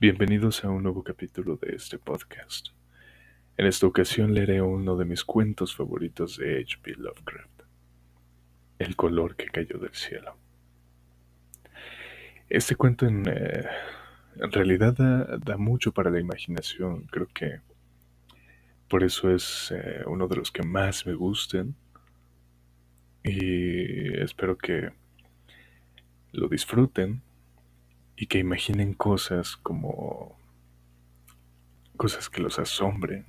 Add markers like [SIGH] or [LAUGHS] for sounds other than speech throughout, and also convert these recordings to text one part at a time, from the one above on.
Bienvenidos a un nuevo capítulo de este podcast. En esta ocasión leeré uno de mis cuentos favoritos de H.P. Lovecraft, El color que cayó del cielo. Este cuento en, eh, realidad da, mucho para la imaginación, creo que por eso es eh, uno de los que más me gustan y espero que lo disfruten y que imaginen cosas como cosas que los asombren,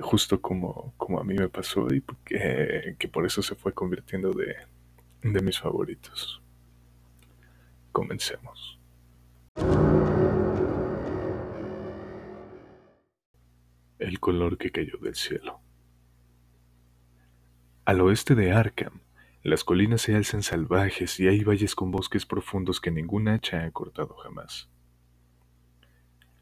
justo como, como a mí me pasó y que, que por eso se fue convirtiendo de, de mis favoritos. Comencemos. El color que cayó del cielo. Al oeste de Arkham, las colinas se alzan salvajes y hay valles con bosques profundos que ningún hacha ha cortado jamás.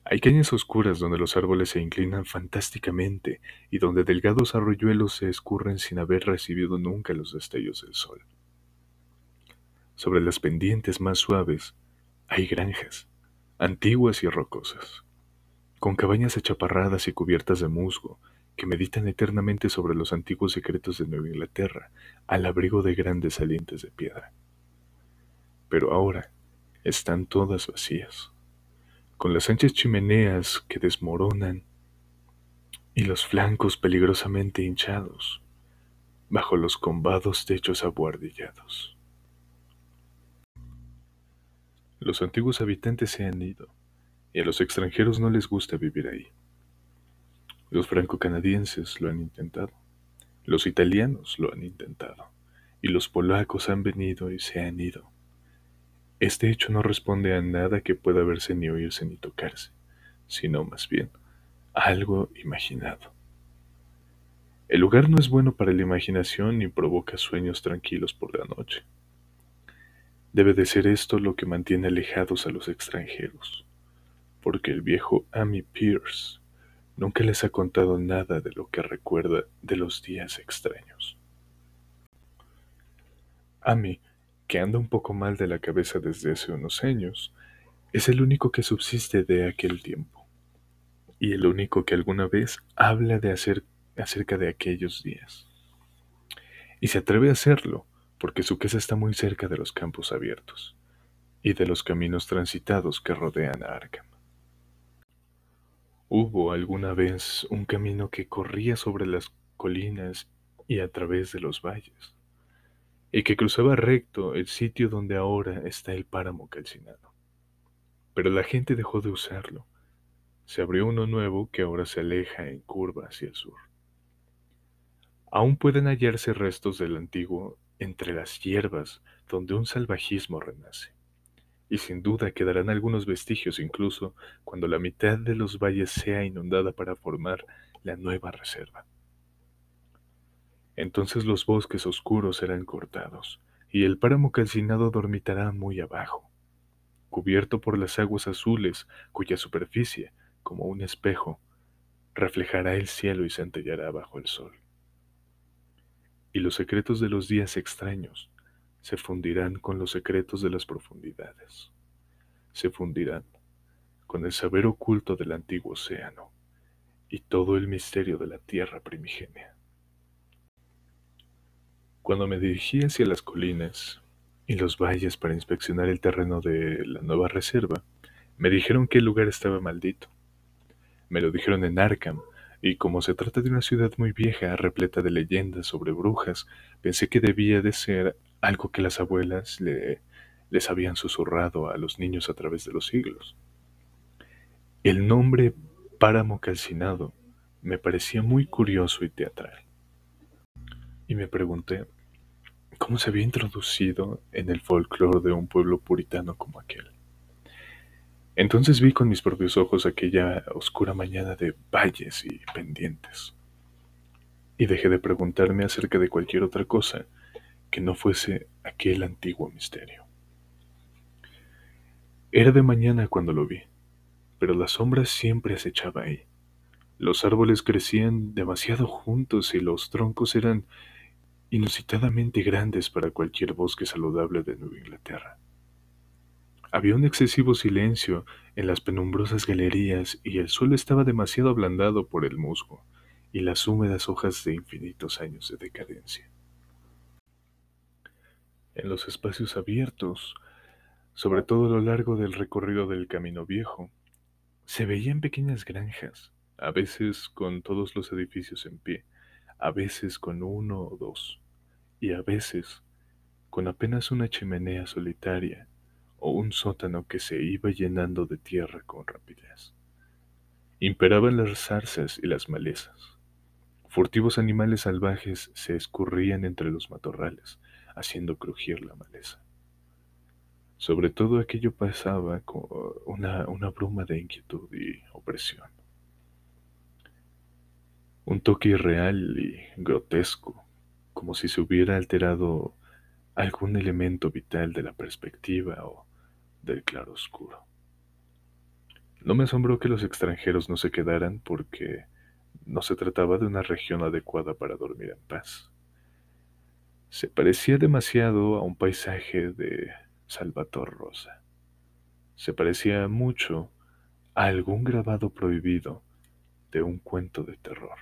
Hay cañas oscuras donde los árboles se inclinan fantásticamente y donde delgados arroyuelos se escurren sin haber recibido nunca los destellos del sol. Sobre las pendientes más suaves hay granjas, antiguas y rocosas, con cabañas achaparradas y cubiertas de musgo, que meditan eternamente sobre los antiguos secretos de Nueva Inglaterra, al abrigo de grandes salientes de piedra. Pero ahora están todas vacías, con las anchas chimeneas que desmoronan y los flancos peligrosamente hinchados bajo los combados techos abuhardillados. Los antiguos habitantes se han ido, y a los extranjeros no les gusta vivir ahí. Los franco-canadienses lo han intentado, los italianos lo han intentado, y los polacos han venido y se han ido. Este hecho no responde a nada que pueda verse ni oírse ni tocarse, sino más bien a algo imaginado. El lugar no es bueno para la imaginación ni provoca sueños tranquilos por la noche. Debe de ser esto lo que mantiene alejados a los extranjeros, porque el viejo Amy Pierce nunca les ha contado nada de lo que recuerda de los días extraños. Amy, que anda un poco mal de la cabeza desde hace unos años, es el único que subsiste de aquel tiempo, y el único que alguna vez habla de hacer acerca de aquellos días. Y se atreve a hacerlo porque su casa está muy cerca de los campos abiertos y de los caminos transitados que rodean a Arkham. Hubo alguna vez un camino que corría sobre las colinas y a través de los valles, y que cruzaba recto el sitio donde ahora está el páramo calcinado. Pero la gente dejó de usarlo. Se abrió uno nuevo que ahora se aleja en curva hacia el sur. Aún pueden hallarse restos del antiguo entre las hierbas donde un salvajismo renace y sin duda quedarán algunos vestigios incluso cuando la mitad de los valles sea inundada para formar la nueva reserva. Entonces los bosques oscuros serán cortados, y el páramo calcinado dormitará muy abajo, cubierto por las aguas azules cuya superficie, como un espejo, reflejará el cielo y centellará bajo el sol. Y los secretos de los días extraños se fundirán con los secretos de las profundidades, se fundirán con el saber oculto del antiguo océano y todo el misterio de la tierra primigenia. Cuando me dirigí hacia las colinas y los valles para inspeccionar el terreno de la nueva reserva, me dijeron que el lugar estaba maldito. Me lo dijeron en Arkham, y como se trata de una ciudad muy vieja, repleta de leyendas sobre brujas, pensé que debía de ser algo que las abuelas le, les habían susurrado a los niños a través de los siglos. El nombre páramo calcinado me parecía muy curioso y teatral. Y me pregunté cómo se había introducido en el folclore de un pueblo puritano como aquel. Entonces vi con mis propios ojos aquella oscura mañana de valles y pendientes. Y dejé de preguntarme acerca de cualquier otra cosa que no fuese aquel antiguo misterio. Era de mañana cuando lo vi, pero la sombra siempre acechaba ahí. Los árboles crecían demasiado juntos y los troncos eran inusitadamente grandes para cualquier bosque saludable de Nueva Inglaterra. Había un excesivo silencio en las penumbrosas galerías y el suelo estaba demasiado ablandado por el musgo y las húmedas hojas de infinitos años de decadencia. En los espacios abiertos, sobre todo a lo largo del recorrido del camino viejo, se veían pequeñas granjas, a veces con todos los edificios en pie, a veces con uno o dos, y a veces con apenas una chimenea solitaria o un sótano que se iba llenando de tierra con rapidez. Imperaban las zarzas y las malezas. Furtivos animales salvajes se escurrían entre los matorrales, haciendo crujir la maleza. Sobre todo aquello pasaba con una, una bruma de inquietud y opresión. Un toque irreal y grotesco, como si se hubiera alterado algún elemento vital de la perspectiva o del claroscuro. No me asombró que los extranjeros no se quedaran porque no se trataba de una región adecuada para dormir en paz. Se parecía demasiado a un paisaje de Salvator Rosa. Se parecía mucho a algún grabado prohibido de un cuento de terror.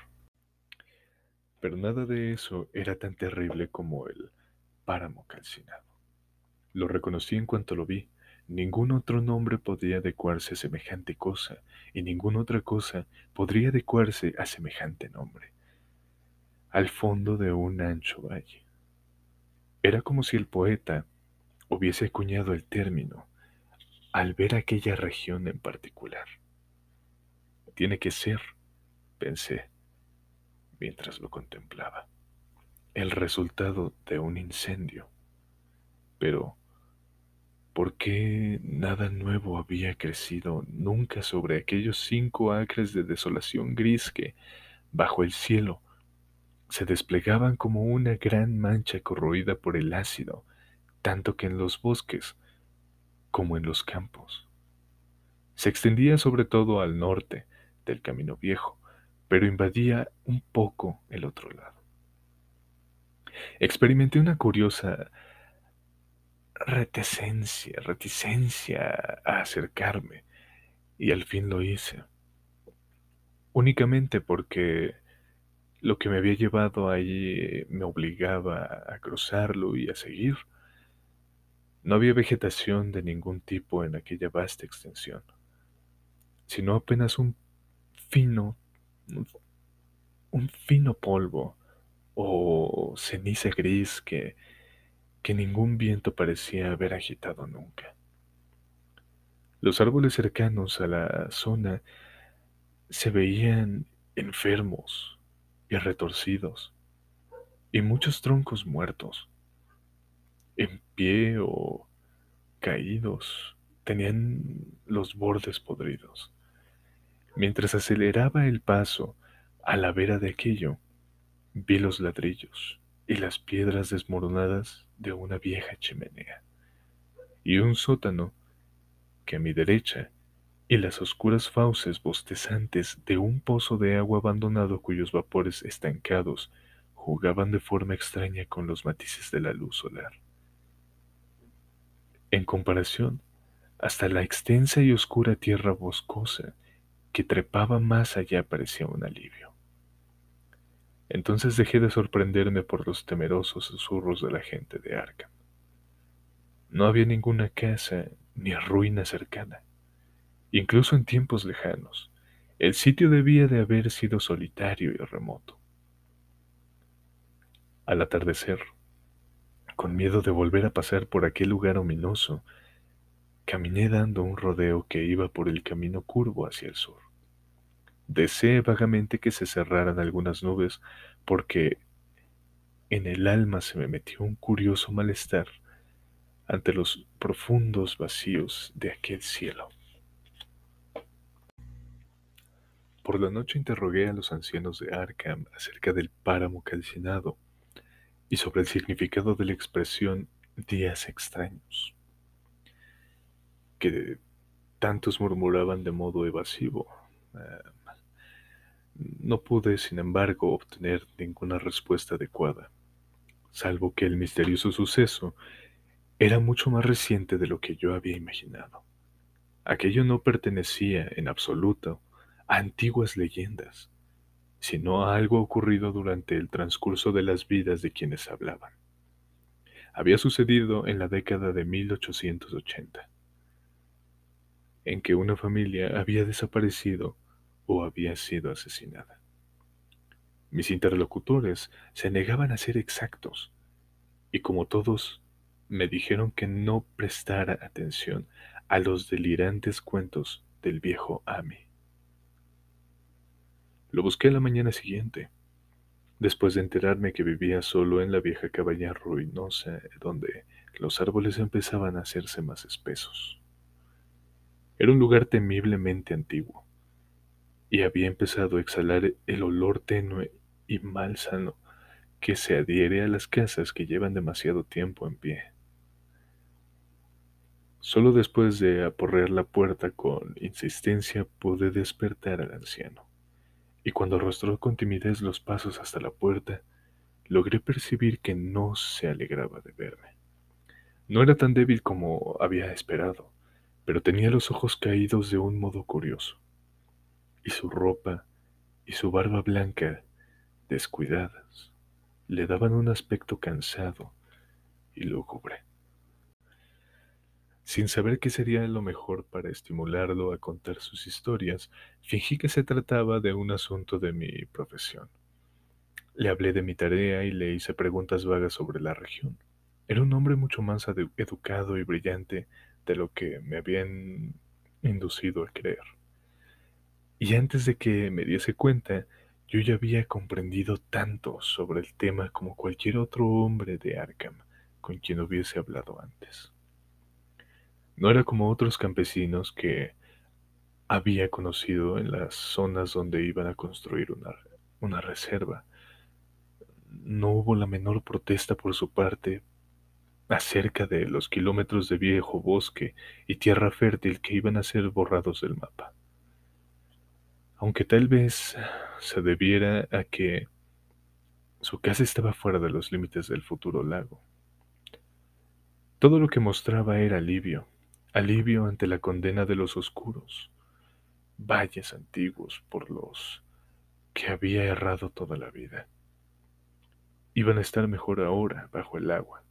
Pero nada de eso era tan terrible como el páramo calcinado. Lo reconocí en cuanto lo vi. Ningún otro nombre podría adecuarse a semejante cosa, y ninguna otra cosa podría adecuarse a semejante nombre. Al fondo de un ancho valle. Era como si el poeta hubiese acuñado el término al ver aquella región en particular. Tiene que ser, pensé, mientras lo contemplaba, el resultado de un incendio. Pero, ¿por qué nada nuevo había crecido nunca sobre aquellos cinco acres de desolación gris que, bajo el cielo, se desplegaban como una gran mancha corroída por el ácido tanto que en los bosques como en los campos. Se extendía sobre todo al norte del camino viejo, pero invadía un poco el otro lado. Experimenté una curiosa reticencia, reticencia a acercarme, y al fin lo hice. Únicamente porque lo que me había llevado allí me obligaba a cruzarlo y a seguir. No había vegetación de ningún tipo en aquella vasta extensión, sino apenas un fino, un, fino polvo o ceniza gris que, que ningún viento parecía haber agitado nunca. Los árboles cercanos a la zona se veían enfermos retorcidos, y muchos troncos muertos en pie o caídos, tenían los bordes podridos. Mientras aceleraba el paso a la vera de aquello, vi los ladrillos y las piedras desmoronadas de una vieja chimenea, y un sótano que a mi derecha y las oscuras fauces bostezantes de un pozo de agua abandonado cuyos vapores estancados jugaban de forma extraña con los matices de la luz solar. En comparación, hasta la extensa y oscura tierra boscosa que trepaba más allá parecía un alivio. Entonces dejé de sorprenderme por los temerosos susurros de la gente de Arkham. No había ninguna casa ni ruina cercana. Incluso en tiempos lejanos, el sitio debía de haber sido solitario y remoto. Al atardecer, con miedo de volver a pasar por aquel lugar ominoso, caminé dando un rodeo que iba por el camino curvo hacia el sur. Deseé vagamente que se cerraran algunas nubes porque en el alma se me metió un curioso malestar ante los profundos vacíos de aquel cielo. Por la noche interrogué a los ancianos de Arkham acerca del páramo calcinado y sobre el significado de la expresión días extraños, que tantos murmuraban de modo evasivo. Eh, no pude, sin embargo, obtener ninguna respuesta adecuada, salvo que el misterioso suceso era mucho más reciente de lo que yo había imaginado. Aquello no pertenecía en absoluto antiguas leyendas, sino a algo ocurrido durante el transcurso de las vidas de quienes hablaban. Había sucedido en la década de 1880, en que una familia había desaparecido o había sido asesinada. Mis interlocutores se negaban a ser exactos, y como todos, me dijeron que no prestara atención a los delirantes cuentos del viejo Ami. Lo busqué la mañana siguiente, después de enterarme que vivía solo en la vieja cabaña ruinosa donde los árboles empezaban a hacerse más espesos. Era un lugar temiblemente antiguo, y había empezado a exhalar el olor tenue y malsano que se adhiere a las casas que llevan demasiado tiempo en pie. Solo después de aporrear la puerta con insistencia pude despertar al anciano y cuando arrastró con timidez los pasos hasta la puerta, logré percibir que no se alegraba de verme. No era tan débil como había esperado, pero tenía los ojos caídos de un modo curioso, y su ropa y su barba blanca, descuidadas, le daban un aspecto cansado y lúgubre. Sin saber qué sería lo mejor para estimularlo a contar sus historias, fingí que se trataba de un asunto de mi profesión. Le hablé de mi tarea y le hice preguntas vagas sobre la región. Era un hombre mucho más educado y brillante de lo que me habían inducido a creer. Y antes de que me diese cuenta, yo ya había comprendido tanto sobre el tema como cualquier otro hombre de Arkham con quien hubiese hablado antes. No era como otros campesinos que había conocido en las zonas donde iban a construir una, una reserva. No hubo la menor protesta por su parte acerca de los kilómetros de viejo bosque y tierra fértil que iban a ser borrados del mapa. Aunque tal vez se debiera a que su casa estaba fuera de los límites del futuro lago. Todo lo que mostraba era alivio, alivio ante la condena de los oscuros, valles antiguos por los que había errado toda la vida. Iban a estar mejor ahora bajo el agua,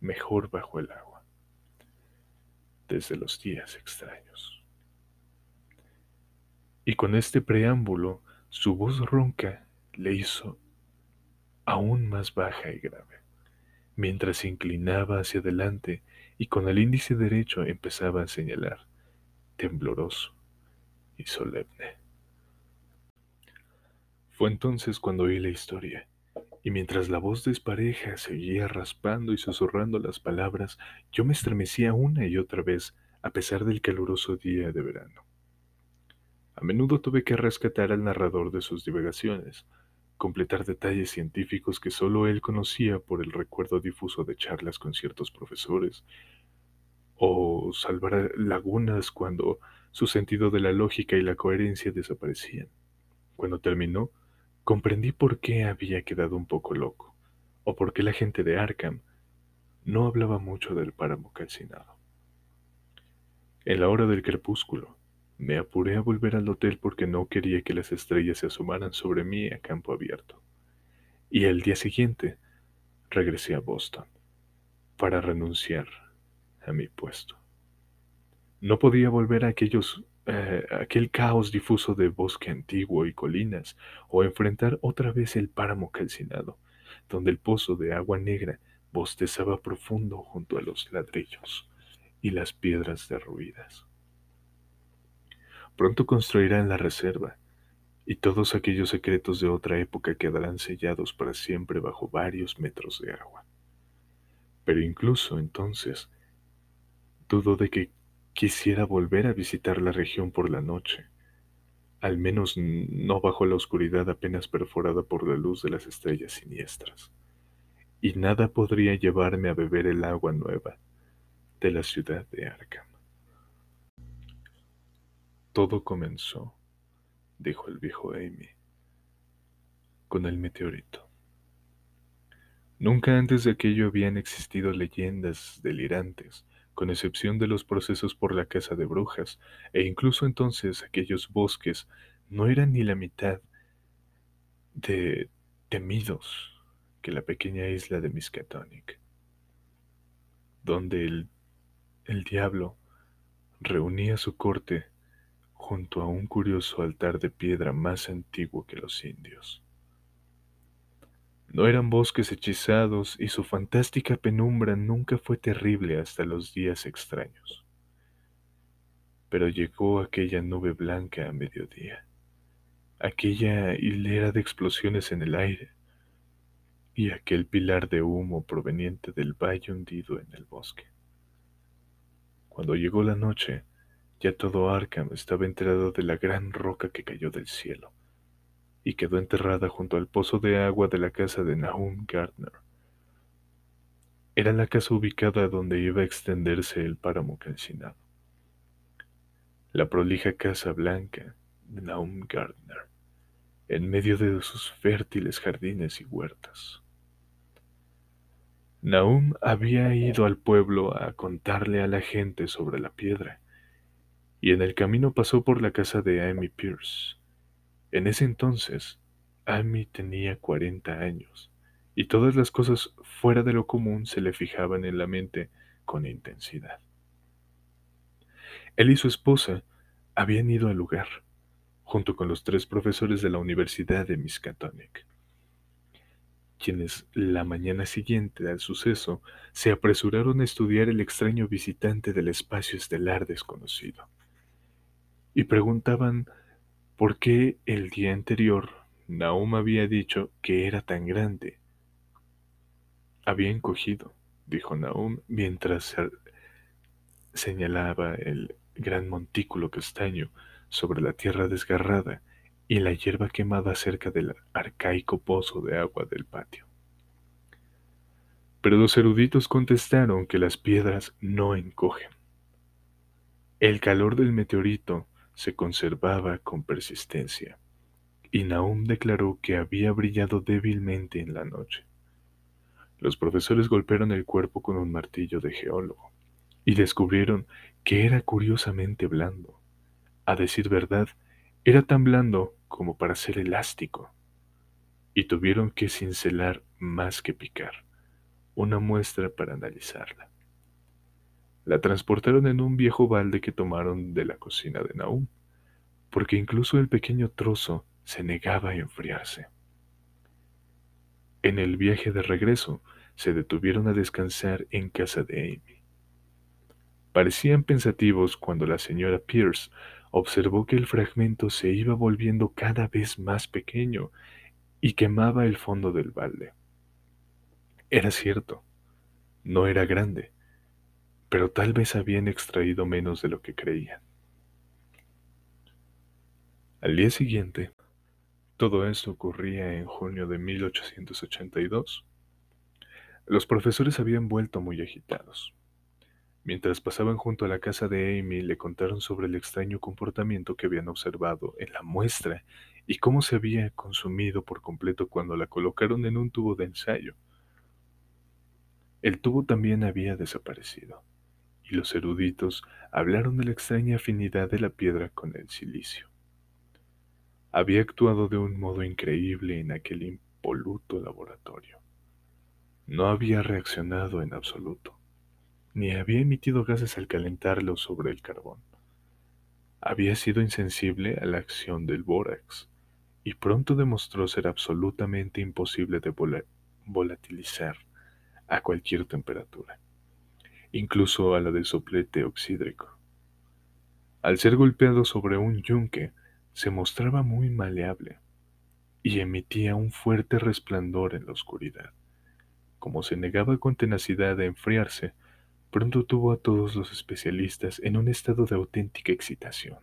mejor bajo el agua, desde los días extraños. Y con este preámbulo, su voz ronca le hizo aún más baja y grave, mientras se inclinaba hacia adelante y con el índice derecho empezaba a señalar, tembloroso y solemne. Fue entonces cuando oí la historia, y mientras la voz despareja seguía raspando y susurrando las palabras, yo me estremecía una y otra vez a pesar del caluroso día de verano. A menudo tuve que rescatar al narrador de sus divagaciones, completar detalles científicos que solo él conocía por el recuerdo difuso de charlas con ciertos profesores, o salvar lagunas cuando su sentido de la lógica y la coherencia desaparecían. Cuando terminó, comprendí por qué había quedado un poco loco, o por qué la gente de Arkham no hablaba mucho del páramo calcinado. En la hora del crepúsculo, me apuré a volver al hotel porque no quería que las estrellas se asomaran sobre mí a campo abierto. Y el día siguiente regresé a Boston para renunciar a mi puesto. No podía volver a aquellos, eh, aquel caos difuso de bosque antiguo y colinas, o enfrentar otra vez el páramo calcinado, donde el pozo de agua negra bostezaba profundo junto a los ladrillos y las piedras derruidas. Pronto construirán la reserva, y todos aquellos secretos de otra época quedarán sellados para siempre bajo varios metros de agua. Pero incluso entonces, dudo de que quisiera volver a visitar la región por la noche, al menos no bajo la oscuridad apenas perforada por la luz de las estrellas siniestras. Y nada podría llevarme a beber el agua nueva de la ciudad de Arkham. Todo comenzó, dijo el viejo Amy, con el meteorito. Nunca antes de aquello habían existido leyendas delirantes, con excepción de los procesos por la caza de brujas, e incluso entonces aquellos bosques no eran ni la mitad de temidos que la pequeña isla de Miskatonic, donde el, el diablo reunía su corte junto a un curioso altar de piedra más antiguo que los indios. No eran bosques hechizados y su fantástica penumbra nunca fue terrible hasta los días extraños. Pero llegó aquella nube blanca a mediodía, aquella hilera de explosiones en el aire y aquel pilar de humo proveniente del valle hundido en el bosque. Cuando llegó la noche, ya todo Arkham estaba enterado de la gran roca que cayó del cielo y quedó enterrada junto al pozo de agua de la casa de Nahum Gardner. Era la casa ubicada donde iba a extenderse el páramo calcinado. La prolija casa blanca de Nahum Gardner, en medio de sus fértiles jardines y huertas. Nahum había ido al pueblo a contarle a la gente sobre la piedra, y en el camino pasó por la casa de Amy Pierce, en ese entonces, Amy tenía cuarenta años, y todas las cosas fuera de lo común se le fijaban en la mente con intensidad. Él y su esposa habían ido al lugar, junto con los tres profesores de la Universidad de Miskatonic, quienes la mañana siguiente al suceso se apresuraron a estudiar el extraño visitante del espacio estelar desconocido, y preguntaban ¿Por qué el día anterior Naum había dicho que era tan grande? Había encogido, dijo Naum mientras señalaba el gran montículo castaño sobre la tierra desgarrada y la hierba quemada cerca del arcaico pozo de agua del patio. Pero los eruditos contestaron que las piedras no encogen. El calor del meteorito se conservaba con persistencia, y Nahum declaró que había brillado débilmente en la noche. Los profesores golpearon el cuerpo con un martillo de geólogo y descubrieron que era curiosamente blando. A decir verdad, era tan blando como para ser elástico, y tuvieron que cincelar más que picar, una muestra para analizarla. La transportaron en un viejo balde que tomaron de la cocina de Naum, porque incluso el pequeño trozo se negaba a enfriarse. En el viaje de regreso se detuvieron a descansar en casa de Amy. Parecían pensativos cuando la señora Pierce observó que el fragmento se iba volviendo cada vez más pequeño y quemaba el fondo del balde. Era cierto, no era grande, pero tal vez habían extraído menos de lo que creían. Al día siguiente, todo esto ocurría en junio de 1882. Los profesores habían vuelto muy agitados. Mientras pasaban junto a la casa de Amy, le contaron sobre el extraño comportamiento que habían observado en la muestra y cómo se había consumido por completo cuando la colocaron en un tubo de ensayo. El tubo también había desaparecido y los eruditos hablaron de la extraña afinidad de la piedra con el silicio. Había actuado de un modo increíble en aquel impoluto laboratorio. No había reaccionado en absoluto, ni había emitido gases al calentarlo sobre el carbón. Había sido insensible a la acción del bórax y pronto demostró ser absolutamente imposible de volatilizar a cualquier temperatura incluso a la del soplete oxídrico. Al ser golpeado sobre un yunque, se mostraba muy maleable y emitía un fuerte resplandor en la oscuridad. Como se negaba con tenacidad a enfriarse, pronto tuvo a todos los especialistas en un estado de auténtica excitación.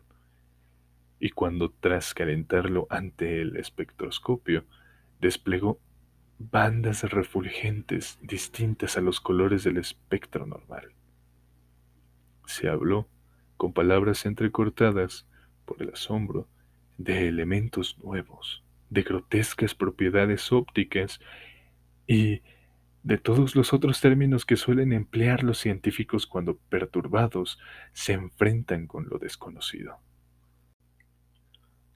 Y cuando tras calentarlo ante el espectroscopio, desplegó bandas refulgentes distintas a los colores del espectro normal. Se habló, con palabras entrecortadas por el asombro, de elementos nuevos, de grotescas propiedades ópticas y de todos los otros términos que suelen emplear los científicos cuando perturbados se enfrentan con lo desconocido.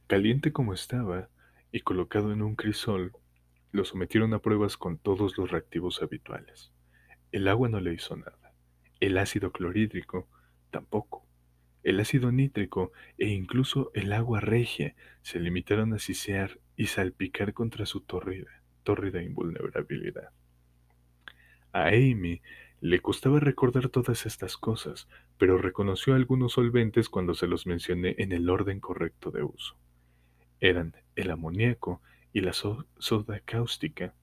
Caliente como estaba y colocado en un crisol, lo sometieron a pruebas con todos los reactivos habituales. El agua no le hizo nada. El ácido clorhídrico tampoco. El ácido nítrico e incluso el agua regia se limitaron a sisear y salpicar contra su tórrida, tórrida invulnerabilidad. A Amy le costaba recordar todas estas cosas, pero reconoció algunos solventes cuando se los mencioné en el orden correcto de uso. Eran el amoníaco y la soda cáustica,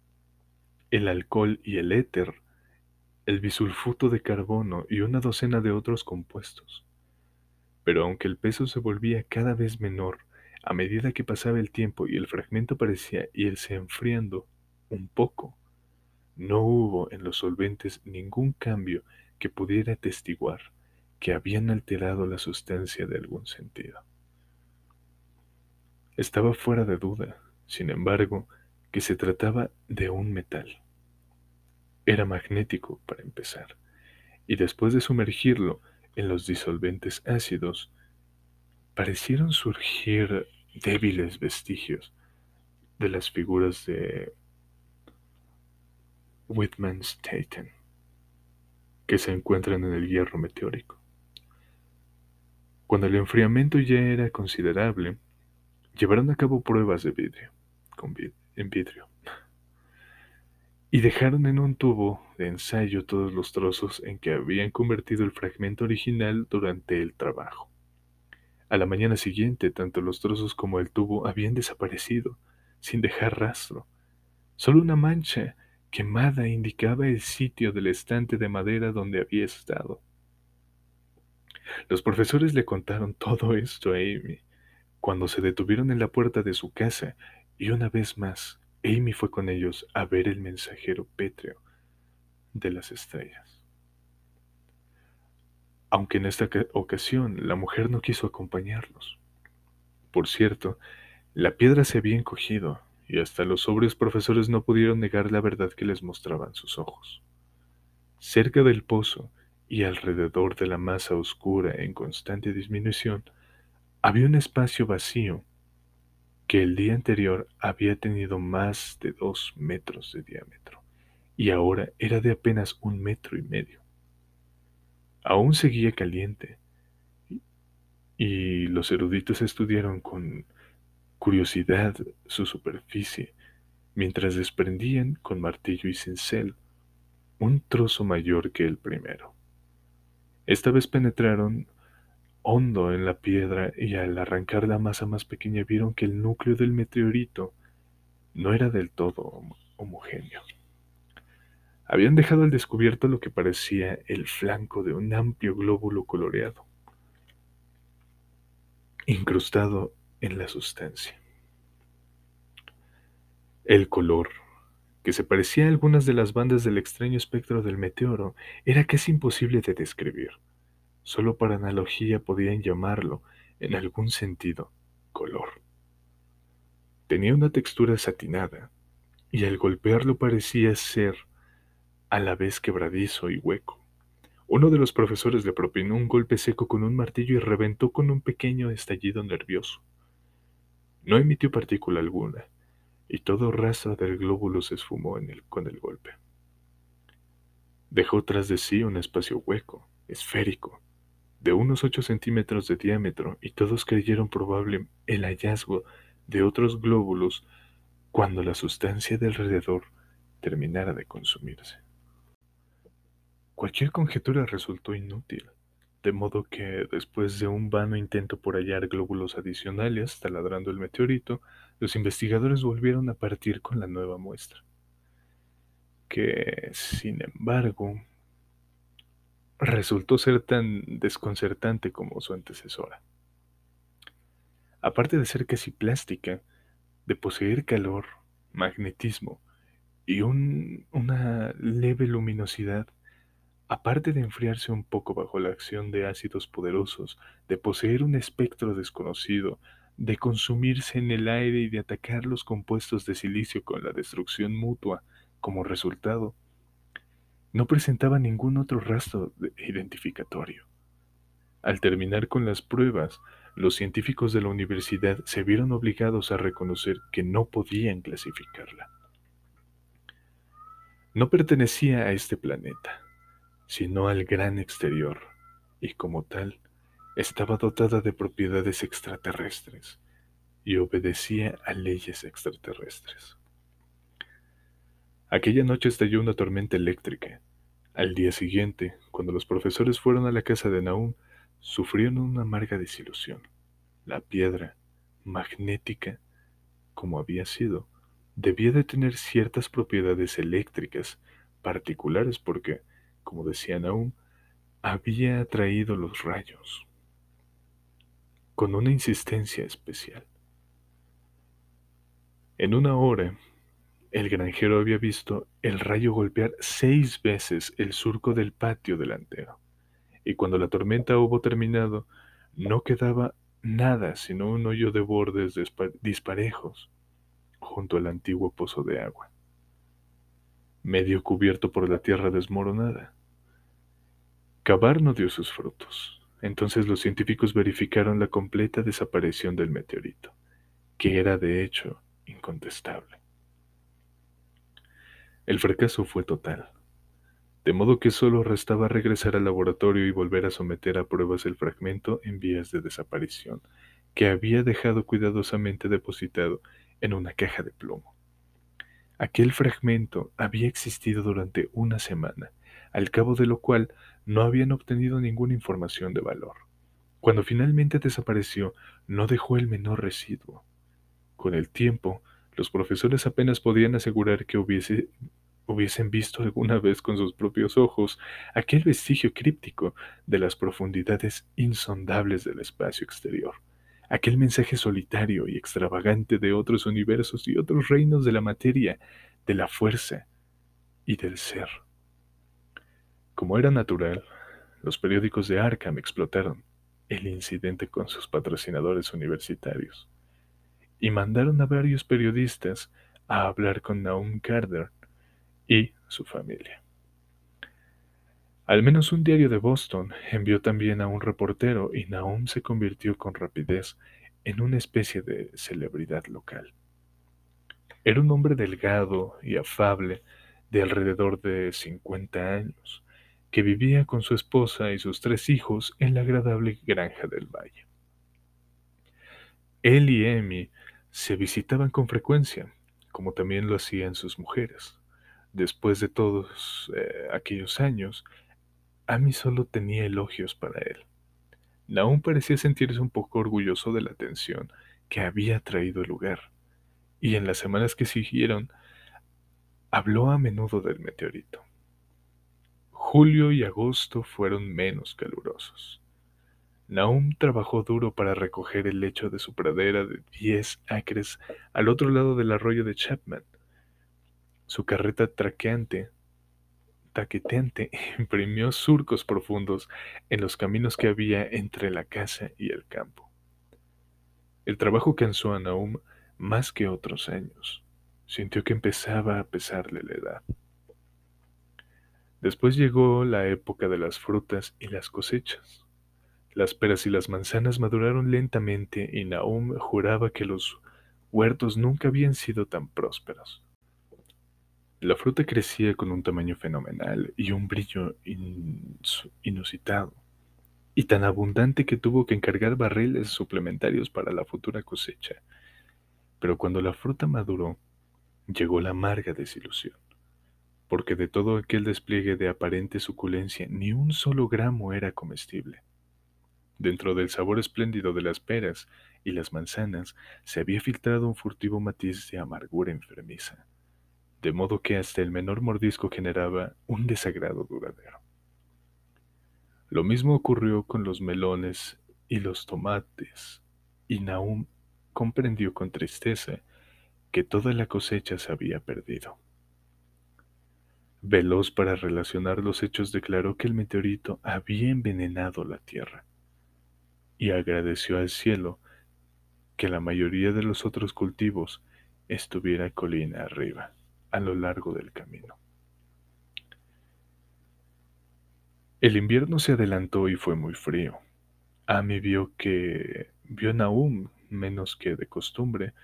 el alcohol y el éter, el bisulfuto de carbono y una docena de otros compuestos. Pero aunque el peso se volvía cada vez menor a medida que pasaba el tiempo y el fragmento parecía irse enfriando un poco, no hubo en los solventes ningún cambio que pudiera atestiguar que habían alterado la sustancia de algún sentido. Estaba fuera de duda, sin embargo, que se trataba de un metal. Era magnético, para empezar, y después de sumergirlo en los disolventes ácidos, parecieron surgir débiles vestigios de las figuras de Whitman-Staten que se encuentran en el hierro meteórico. Cuando el enfriamiento ya era considerable, llevaron a cabo pruebas de vidrio, en vidrio y dejaron en un tubo de ensayo todos los trozos en que habían convertido el fragmento original durante el trabajo. A la mañana siguiente, tanto los trozos como el tubo habían desaparecido, sin dejar rastro. Solo una mancha quemada indicaba el sitio del estante de madera donde había estado. Los profesores le contaron todo esto a Amy cuando se detuvieron en la puerta de su casa y una vez más Amy fue con ellos a ver el mensajero pétreo de las estrellas. Aunque en esta ocasión la mujer no quiso acompañarlos. Por cierto, la piedra se había encogido y hasta los sobrios profesores no pudieron negar la verdad que les mostraban sus ojos. Cerca del pozo y alrededor de la masa oscura en constante disminución, había un espacio vacío que el día anterior había tenido más de dos metros de diámetro y ahora era de apenas un metro y medio. Aún seguía caliente y los eruditos estudiaron con curiosidad su superficie mientras desprendían con martillo y cincel un trozo mayor que el primero. Esta vez penetraron hondo en la piedra y al arrancar la masa más pequeña vieron que el núcleo del meteorito no era del todo homogéneo. Habían dejado al descubierto lo que parecía el flanco de un amplio glóbulo coloreado, incrustado en la sustancia. El color, que se parecía a algunas de las bandas del extraño espectro del meteoro, era casi imposible de describir. Solo para analogía podían llamarlo, en algún sentido, color. Tenía una textura satinada, y al golpearlo parecía ser a la vez quebradizo y hueco. Uno de los profesores le propinó un golpe seco con un martillo y reventó con un pequeño estallido nervioso. No emitió partícula alguna, y todo rastro del glóbulo se esfumó con el golpe. Dejó tras de sí un espacio hueco, esférico, de unos 8 centímetros de diámetro y todos creyeron probable el hallazgo de otros glóbulos cuando la sustancia de alrededor terminara de consumirse. Cualquier conjetura resultó inútil, de modo que después de un vano intento por hallar glóbulos adicionales taladrando el meteorito, los investigadores volvieron a partir con la nueva muestra, que, sin embargo, resultó ser tan desconcertante como su antecesora. Aparte de ser casi plástica, de poseer calor, magnetismo y una leve luminosidad, aparte de enfriarse un poco bajo la acción de ácidos poderosos, de poseer un espectro desconocido, de consumirse en el aire y de atacar los compuestos de silicio con la destrucción mutua como resultado, no presentaba ningún otro rastro identificatorio. Al terminar con las pruebas, los científicos de la universidad se vieron obligados a reconocer que no podían clasificarla. No pertenecía a este planeta, sino al gran exterior, y como tal, estaba dotada de propiedades extraterrestres y obedecía a leyes extraterrestres. Aquella noche estalló una tormenta eléctrica. Al día siguiente, cuando los profesores fueron a la casa de Naum, sufrieron una amarga desilusión. La piedra, magnética como había sido, debía de tener ciertas propiedades eléctricas particulares porque, como decían aún, había atraído los rayos con una insistencia especial. En una hora, el granjero había visto el rayo golpear seis veces el surco del patio delantero y cuando la tormenta hubo terminado, no quedaba nada sino un hoyo de bordes disparejos junto al antiguo pozo de agua, medio cubierto por la tierra desmoronada. Cavar no dio sus frutos. Entonces los científicos verificaron la completa desaparición del meteorito, que era de hecho incontestable. El fracaso fue total de modo que solo restaba regresar al laboratorio y volver a someter a pruebas el fragmento en vías de desaparición, que había dejado cuidadosamente depositado en una caja de plomo. Aquel fragmento había existido durante una semana, al cabo de lo cual no habían obtenido ninguna información de valor. Cuando finalmente desapareció, no dejó el menor residuo. Con el tiempo, los profesores apenas podían asegurar que hubiese hubiesen visto alguna vez con sus propios ojos aquel vestigio críptico de las profundidades insondables del espacio exterior, aquel mensaje solitario y extravagante de otros universos y otros reinos de la materia, de la fuerza y del ser. Como era natural, los periódicos de Arkham explotaron el incidente con sus patrocinadores universitarios y mandaron a varios periodistas a hablar con Naum Carter y su familia. Al menos un diario de Boston envió también a un reportero y Naum se convirtió con rapidez en una especie de celebridad local. Era un hombre delgado y afable de alrededor de 50 años, que vivía con su esposa y sus tres hijos en la agradable granja del valle. Él y Amy se visitaban con frecuencia, como también lo hacían sus mujeres. Después de todos eh, aquellos años, Amy solo tenía elogios para él. Naum parecía sentirse un poco orgulloso de la atención que había traído el lugar, y en las semanas que siguieron, habló a menudo del meteorito. Julio y agosto fueron menos calurosos. Naum trabajó duro para recoger el lecho de su pradera de diez acres al otro lado del arroyo de Chapman, su carreta traqueante, taqueteante [LAUGHS] imprimió surcos profundos en los caminos que había entre la casa y el campo. El trabajo cansó a Naum más que otros años. Sintió que empezaba a pesarle la edad. Después llegó la época de las frutas y las cosechas. Las peras y las manzanas maduraron lentamente y Naum juraba que los huertos nunca habían sido tan prósperos. La fruta crecía con un tamaño fenomenal y un brillo inusitado, y tan abundante que tuvo que encargar barriles suplementarios para la futura cosecha. Pero cuando la fruta maduró, llegó la amarga desilusión, porque de todo aquel despliegue de aparente suculencia ni un solo gramo era comestible. Dentro del sabor espléndido de las peras y las manzanas se había filtrado un furtivo matiz de amargura enfermiza de modo que hasta el menor mordisco generaba un desagrado duradero. Lo mismo ocurrió con los melones y los tomates, y Naum comprendió con tristeza que toda la cosecha se había perdido. Veloz para relacionar los hechos declaró que el meteorito había envenenado la tierra, y agradeció al cielo que la mayoría de los otros cultivos estuviera colina arriba a lo largo del camino. El invierno se adelantó y fue muy frío. Amy vio que vio a Nahum menos que de costumbre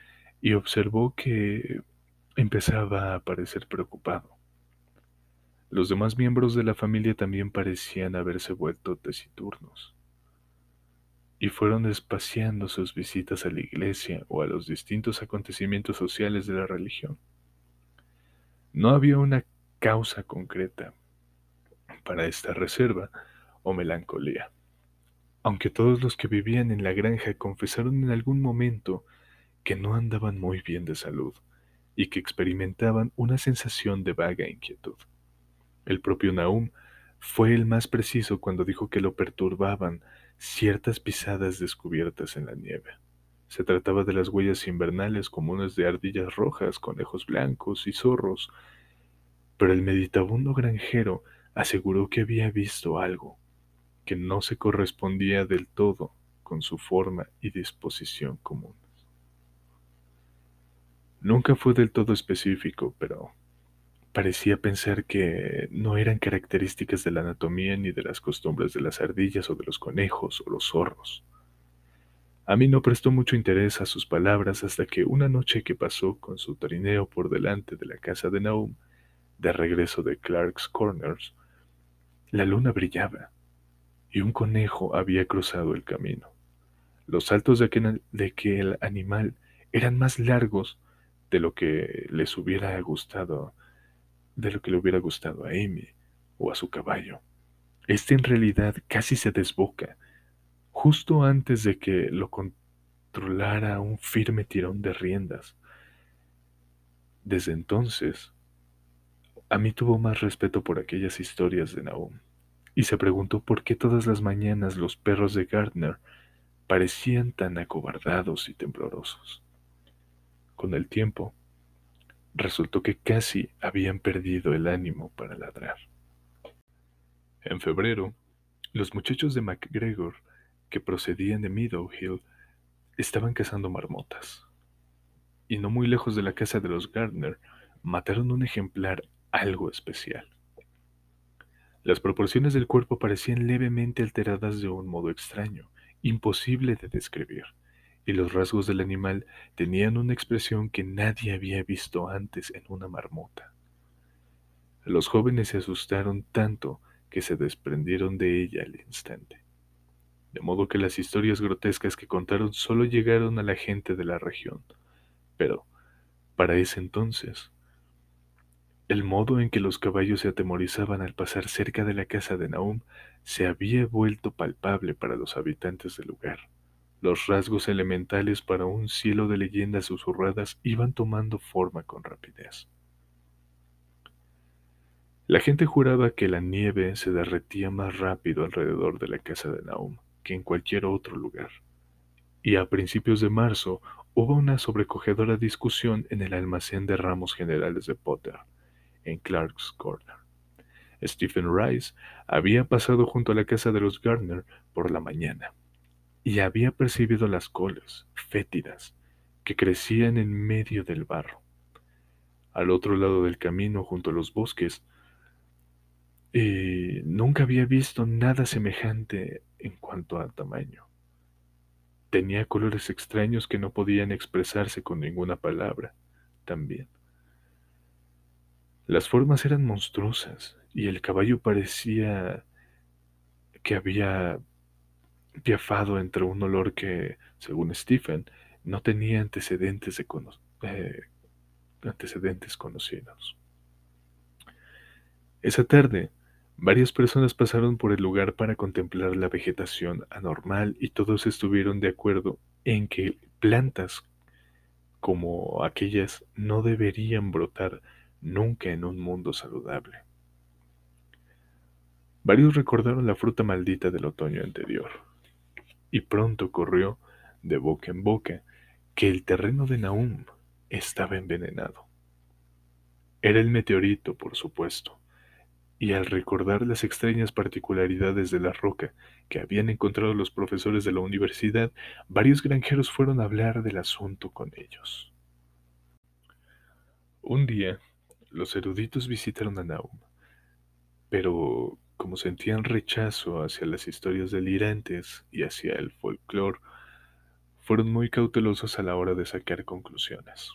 y observó que empezaba a parecer preocupado. Los demás miembros de la familia también parecían haberse vuelto taciturnos y fueron espaciando sus visitas a la iglesia o a los distintos acontecimientos sociales de la religión. No había una causa concreta para esta reserva o melancolía, aunque todos los que vivían en la granja confesaron en algún momento que no andaban muy bien de salud y que experimentaban una sensación de vaga inquietud. El propio Nahum fue el más preciso cuando dijo que lo perturbaban ciertas pisadas descubiertas en la nieve. Se trataba de las huellas invernales comunes de ardillas rojas, conejos blancos y zorros, pero el meditabundo granjero aseguró que había visto algo que no se correspondía del todo con su forma y disposición comunes. Nunca fue del todo específico, pero Parecía pensar que no eran características de la anatomía ni de las costumbres de las ardillas o de los conejos o los zorros. A mí no prestó mucho interés a sus palabras hasta que una noche que pasó con su trineo por delante de la casa de Naum, de regreso de Clark's Corners, la luna brillaba y un conejo había cruzado el camino. Los saltos de aquel, de animal eran más largos de lo que les hubiera gustado de lo que le hubiera gustado a Amy o a su caballo. Este en realidad casi se desboca, justo antes de que lo controlara un firme tirón de riendas. Desde entonces, a mí tuvo más respeto por aquellas historias de Nahum, y se preguntó por qué todas las mañanas los perros de Gardner parecían tan acobardados y temblorosos. Con el tiempo, resultó que casi habían perdido el ánimo para ladrar. En febrero, los muchachos de MacGregor, que procedían de Meadow Hill, estaban cazando marmotas. Y no muy lejos de la casa de los Gardner, mataron un ejemplar algo especial. Las proporciones del cuerpo parecían levemente alteradas de un modo extraño, imposible de describir y los rasgos del animal tenían una expresión que nadie había visto antes en una marmota. Los jóvenes se asustaron tanto que se desprendieron de ella al instante. De modo que las historias grotescas que contaron solo llegaron a la gente de la región. Pero, para ese entonces, el modo en que los caballos se atemorizaban al pasar cerca de la casa de Naum se había vuelto palpable para los habitantes del lugar. Los rasgos elementales para un cielo de leyendas susurradas iban tomando forma con rapidez. La gente juraba que la nieve se derretía más rápido alrededor de la casa de Naum que en cualquier otro lugar. Y a principios de marzo hubo una sobrecogedora discusión en el almacén de ramos generales de Potter, en Clark's Corner. Stephen Rice había pasado junto a la casa de los Gardner por la mañana y había percibido las colas, fétidas, que crecían en medio del barro. Al otro lado del camino, junto a los bosques, y nunca había visto nada semejante en cuanto a tamaño. Tenía colores extraños que no podían expresarse con ninguna palabra, también. Las formas eran monstruosas y el caballo parecía que había piafado entre un olor que, según Stephen, no tenía antecedentes, de eh, antecedentes conocidos. Esa tarde, varias personas pasaron por el lugar para contemplar la vegetación anormal y todos estuvieron de acuerdo en que plantas como aquellas no deberían brotar nunca en un mundo saludable. Varios recordaron la fruta maldita del otoño anterior, y pronto corrió de boca en boca que el terreno de Nahum estaba envenenado. Era el meteorito, por supuesto, y al recordar las extrañas particularidades de la roca que habían encontrado los profesores de la universidad, varios granjeros fueron a hablar del asunto con ellos. Un día, los eruditos visitaron a Nahum, pero como sentían rechazo hacia las historias delirantes y hacia el folclore, fueron muy cautelosos a la hora de sacar conclusiones.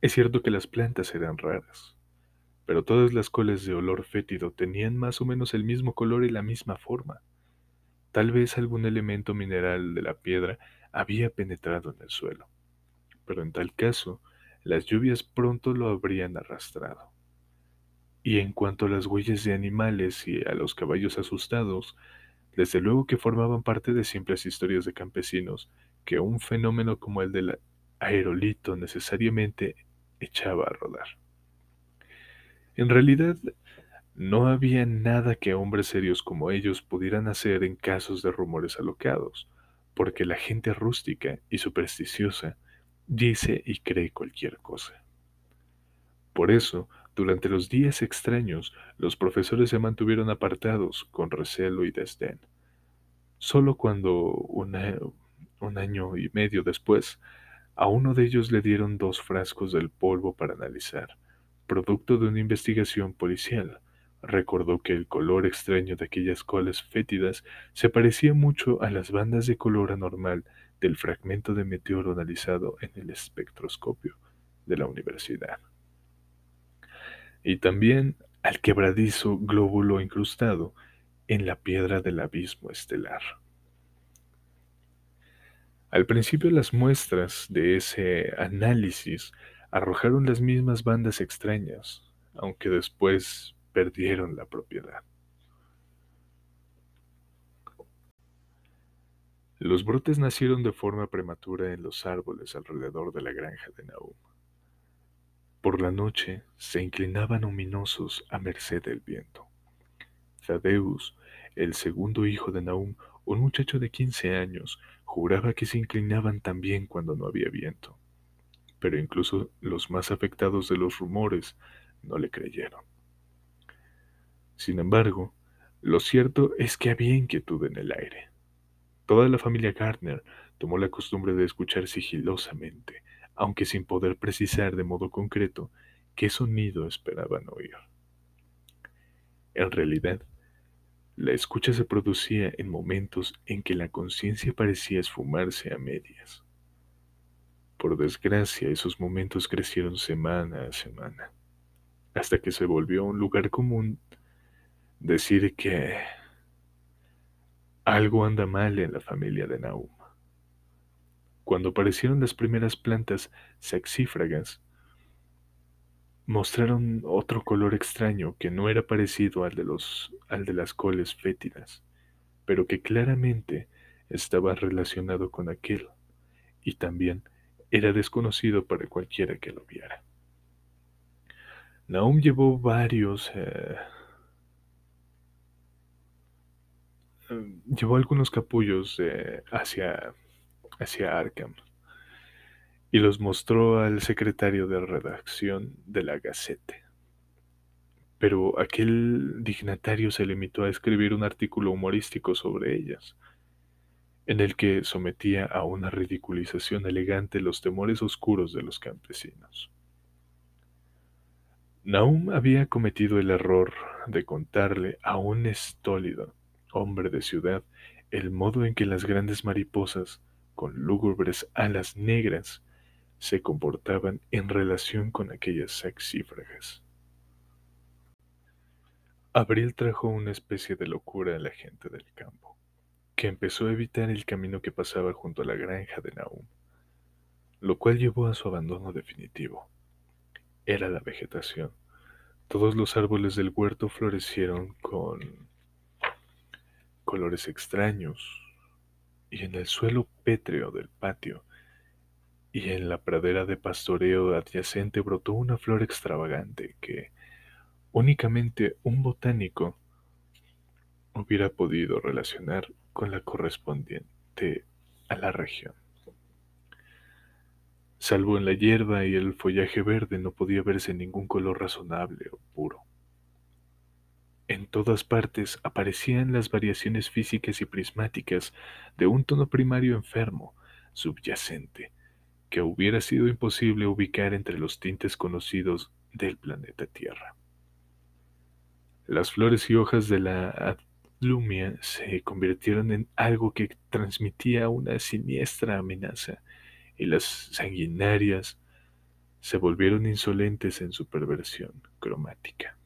Es cierto que las plantas eran raras, pero todas las coles de olor fétido tenían más o menos el mismo color y la misma forma. Tal vez algún elemento mineral de la piedra había penetrado en el suelo, pero en tal caso, las lluvias pronto lo habrían arrastrado. Y en cuanto a las huellas de animales y a los caballos asustados, desde luego que formaban parte de simples historias de campesinos que un fenómeno como el del aerolito necesariamente echaba a rodar. En realidad, no había nada que hombres serios como ellos pudieran hacer en casos de rumores alocados, porque la gente rústica y supersticiosa dice y cree cualquier cosa. Por eso, durante los días extraños, los profesores se mantuvieron apartados, con recelo y desdén. Solo cuando, un año y medio después, a uno de ellos le dieron dos frascos del polvo para analizar, producto de una investigación policial. Recordó que el color extraño de aquellas colas fétidas se parecía mucho a las bandas de color anormal del fragmento de meteoro analizado en el espectroscopio de la universidad y también al quebradizo glóbulo incrustado en la piedra del abismo estelar. Al principio las muestras de ese análisis arrojaron las mismas bandas extrañas, aunque después perdieron la propiedad. Los brotes nacieron de forma prematura en los árboles alrededor de la granja de Naum. Por la noche se inclinaban ominosos a merced del viento. Zadeus, el segundo hijo de Naum, un muchacho de quince años, juraba que se inclinaban también cuando no había viento. Pero incluso los más afectados de los rumores no le creyeron. Sin embargo, lo cierto es que había inquietud en el aire. Toda la familia Gardner tomó la costumbre de escuchar sigilosamente aunque sin poder precisar de modo concreto qué sonido esperaban oír. En realidad, la escucha se producía en momentos en que la conciencia parecía esfumarse a medias. Por desgracia, esos momentos crecieron semana a semana, hasta que se volvió un lugar común decir que algo anda mal en la familia de Naum. Cuando aparecieron las primeras plantas saxífragas, mostraron otro color extraño que no era parecido al de, los, al de las coles fétidas, pero que claramente estaba relacionado con aquel, y también era desconocido para cualquiera que lo viera. Naum llevó varios... Eh, llevó algunos capullos eh, hacia hacia Arkham y los mostró al secretario de redacción de la Gacete. Pero aquel dignatario se limitó a escribir un artículo humorístico sobre ellas, en el que sometía a una ridiculización elegante los temores oscuros de los campesinos. Naum había cometido el error de contarle a un estólido hombre de ciudad el modo en que las grandes mariposas con lúgubres alas negras, se comportaban en relación con aquellas saxífragas. Abril trajo una especie de locura a la gente del campo, que empezó a evitar el camino que pasaba junto a la granja de Naum, lo cual llevó a su abandono definitivo. Era la vegetación. Todos los árboles del huerto florecieron con colores extraños, y en el suelo pétreo del patio y en la pradera de pastoreo adyacente brotó una flor extravagante que únicamente un botánico hubiera podido relacionar con la correspondiente a la región. Salvo en la hierba y el follaje verde no podía verse ningún color razonable o puro. En todas partes aparecían las variaciones físicas y prismáticas de un tono primario enfermo, subyacente, que hubiera sido imposible ubicar entre los tintes conocidos del planeta Tierra. Las flores y hojas de la adlumia se convirtieron en algo que transmitía una siniestra amenaza, y las sanguinarias se volvieron insolentes en su perversión cromática.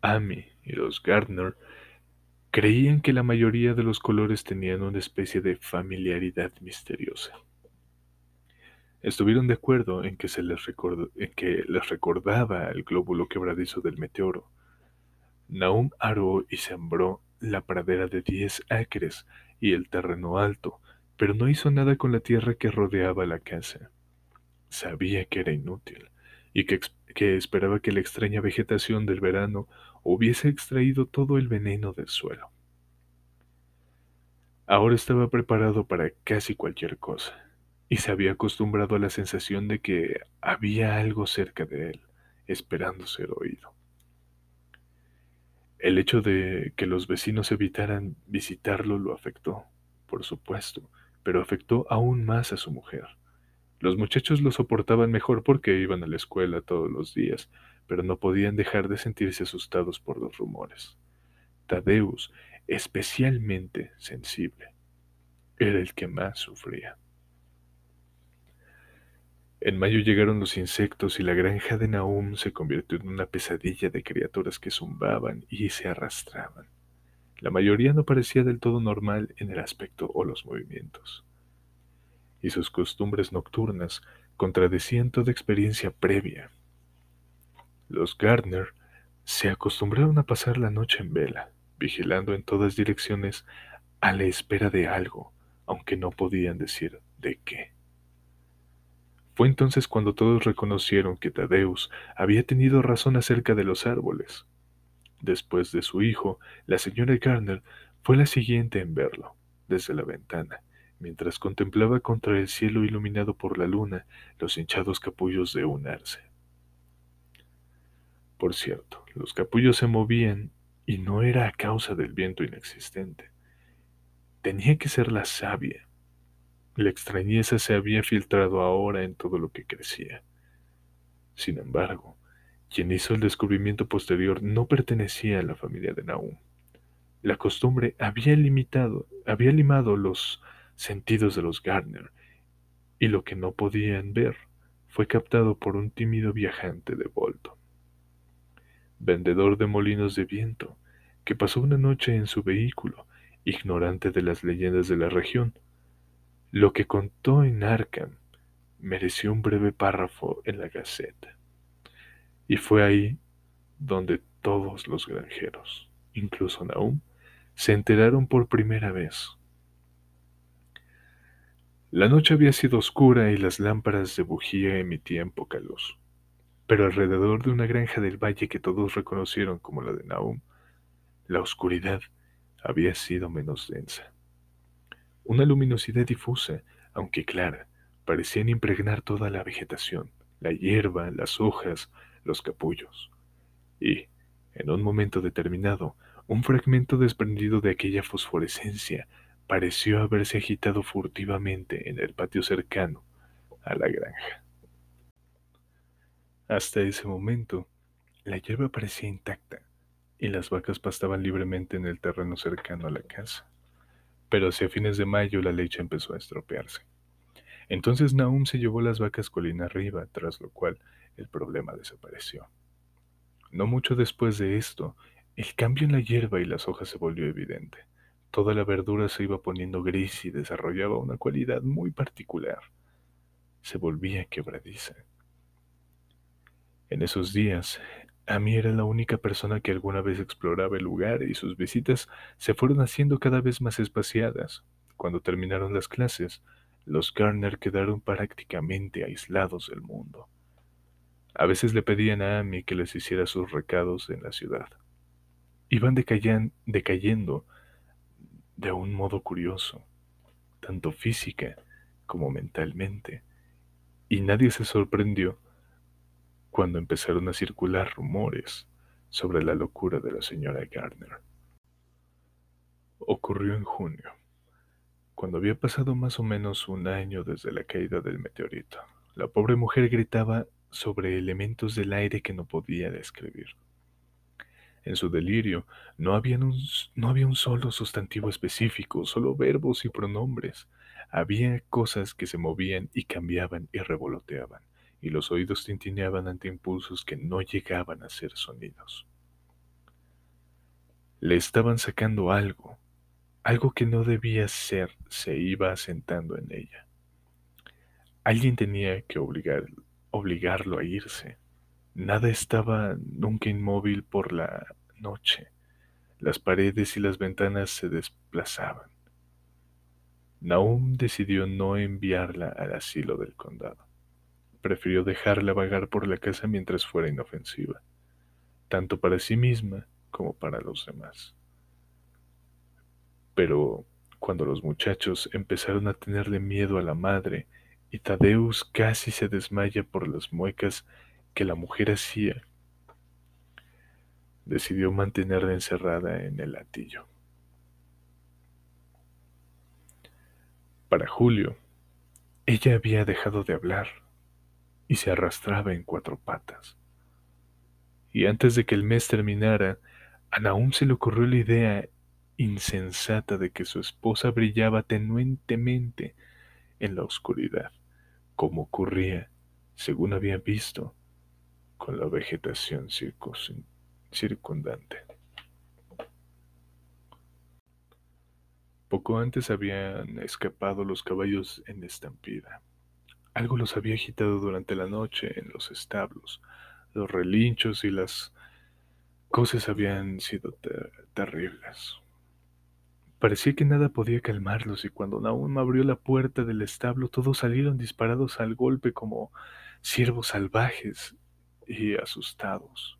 Amy y los Gardner creían que la mayoría de los colores tenían una especie de familiaridad misteriosa. Estuvieron de acuerdo en que, se les, en que les recordaba el glóbulo quebradizo del meteoro. Naum aró y sembró la pradera de diez acres y el terreno alto, pero no hizo nada con la tierra que rodeaba la casa. Sabía que era inútil y que, que esperaba que la extraña vegetación del verano hubiese extraído todo el veneno del suelo. Ahora estaba preparado para casi cualquier cosa y se había acostumbrado a la sensación de que había algo cerca de él, esperando ser oído. El hecho de que los vecinos evitaran visitarlo lo afectó, por supuesto, pero afectó aún más a su mujer. Los muchachos lo soportaban mejor porque iban a la escuela todos los días, pero no podían dejar de sentirse asustados por los rumores. Tadeus, especialmente sensible, era el que más sufría. En mayo llegaron los insectos y la granja de Nahum se convirtió en una pesadilla de criaturas que zumbaban y se arrastraban. La mayoría no parecía del todo normal en el aspecto o los movimientos. Y sus costumbres nocturnas contradecían toda experiencia previa. Los Gardner se acostumbraron a pasar la noche en vela, vigilando en todas direcciones a la espera de algo, aunque no podían decir de qué. Fue entonces cuando todos reconocieron que Tadeus había tenido razón acerca de los árboles. Después de su hijo, la señora Garner fue la siguiente en verlo, desde la ventana, mientras contemplaba contra el cielo iluminado por la luna los hinchados capullos de un arce. Por cierto, los capullos se movían y no era a causa del viento inexistente. Tenía que ser la savia, la extrañeza se había filtrado ahora en todo lo que crecía. Sin embargo, quien hizo el descubrimiento posterior no pertenecía a la familia de Nahum. La costumbre había limitado, había limado los sentidos de los Gardner, y lo que no podían ver fue captado por un tímido viajante de Bolton, vendedor de molinos de viento, que pasó una noche en su vehículo, ignorante de las leyendas de la región, lo que contó en Arkham mereció un breve párrafo en la Gaceta. Y fue ahí donde todos los granjeros, incluso Naum, se enteraron por primera vez. La noche había sido oscura y las lámparas de bujía emitían poca luz, pero alrededor de una granja del valle que todos reconocieron como la de Naum, la oscuridad había sido menos densa. Una luminosidad difusa, aunque clara, parecían impregnar toda la vegetación, la hierba, las hojas, los capullos. Y, en un momento determinado, un fragmento desprendido de aquella fosforescencia pareció haberse agitado furtivamente en el patio cercano a la granja. Hasta ese momento, la hierba parecía intacta y las vacas pastaban libremente en el terreno cercano a la casa pero hacia fines de mayo la leche empezó a estropearse. Entonces Nahum se llevó las vacas colina arriba, tras lo cual el problema desapareció. No mucho después de esto, el cambio en la hierba y las hojas se volvió evidente. Toda la verdura se iba poniendo gris y desarrollaba una cualidad muy particular. Se volvía quebradiza. En esos días, a mí era la única persona que alguna vez exploraba el lugar y sus visitas se fueron haciendo cada vez más espaciadas. Cuando terminaron las clases, los Garner quedaron prácticamente aislados del mundo. A veces le pedían a Amy que les hiciera sus recados en la ciudad. Iban decayendo de un modo curioso, tanto física como mentalmente, y nadie se sorprendió cuando empezaron a circular rumores sobre la locura de la señora Gardner. Ocurrió en junio, cuando había pasado más o menos un año desde la caída del meteorito. La pobre mujer gritaba sobre elementos del aire que no podía describir. En su delirio no había, un, no había un solo sustantivo específico, solo verbos y pronombres. Había cosas que se movían y cambiaban y revoloteaban, y los oídos tintineaban ante impulsos que no llegaban a ser sonidos. Le estaban sacando algo, algo que no debía ser se iba asentando en ella. Alguien tenía que obligar, obligarlo a irse. Nada estaba nunca inmóvil por la noche. Las paredes y las ventanas se desplazaban. Naum decidió no enviarla al asilo del condado. Prefirió dejarla vagar por la casa mientras fuera inofensiva, tanto para sí misma como para los demás. Pero cuando los muchachos empezaron a tenerle miedo a la madre y Tadeus casi se desmaya por las muecas que la mujer hacía, decidió mantenerla encerrada en el latillo. Para Julio, ella había dejado de hablar y se arrastraba en cuatro patas. Y antes de que el mes terminara, a Naum se le ocurrió la idea insensata de que su esposa brillaba tenuentemente en la oscuridad, como ocurría, según había visto, con la vegetación circundante. Poco antes habían escapado los caballos en estampida. Algo los había agitado durante la noche en los establos. Los relinchos y las cosas habían sido terribles. Parecía que nada podía calmarlos y cuando Naum abrió la puerta del establo todos salieron disparados al golpe como ciervos salvajes y asustados.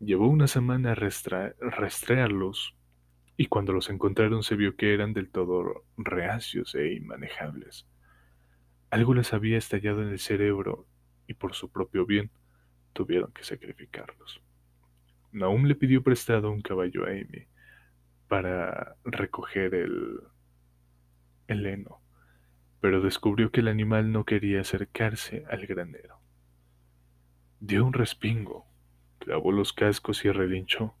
Llevó una semana a rastrearlos y cuando los encontraron se vio que eran del todo reacios e inmanejables. Algo les había estallado en el cerebro y por su propio bien tuvieron que sacrificarlos. Naum le pidió prestado un caballo a Amy para recoger el, el heno, pero descubrió que el animal no quería acercarse al granero. Dio un respingo, clavó los cascos y relinchó.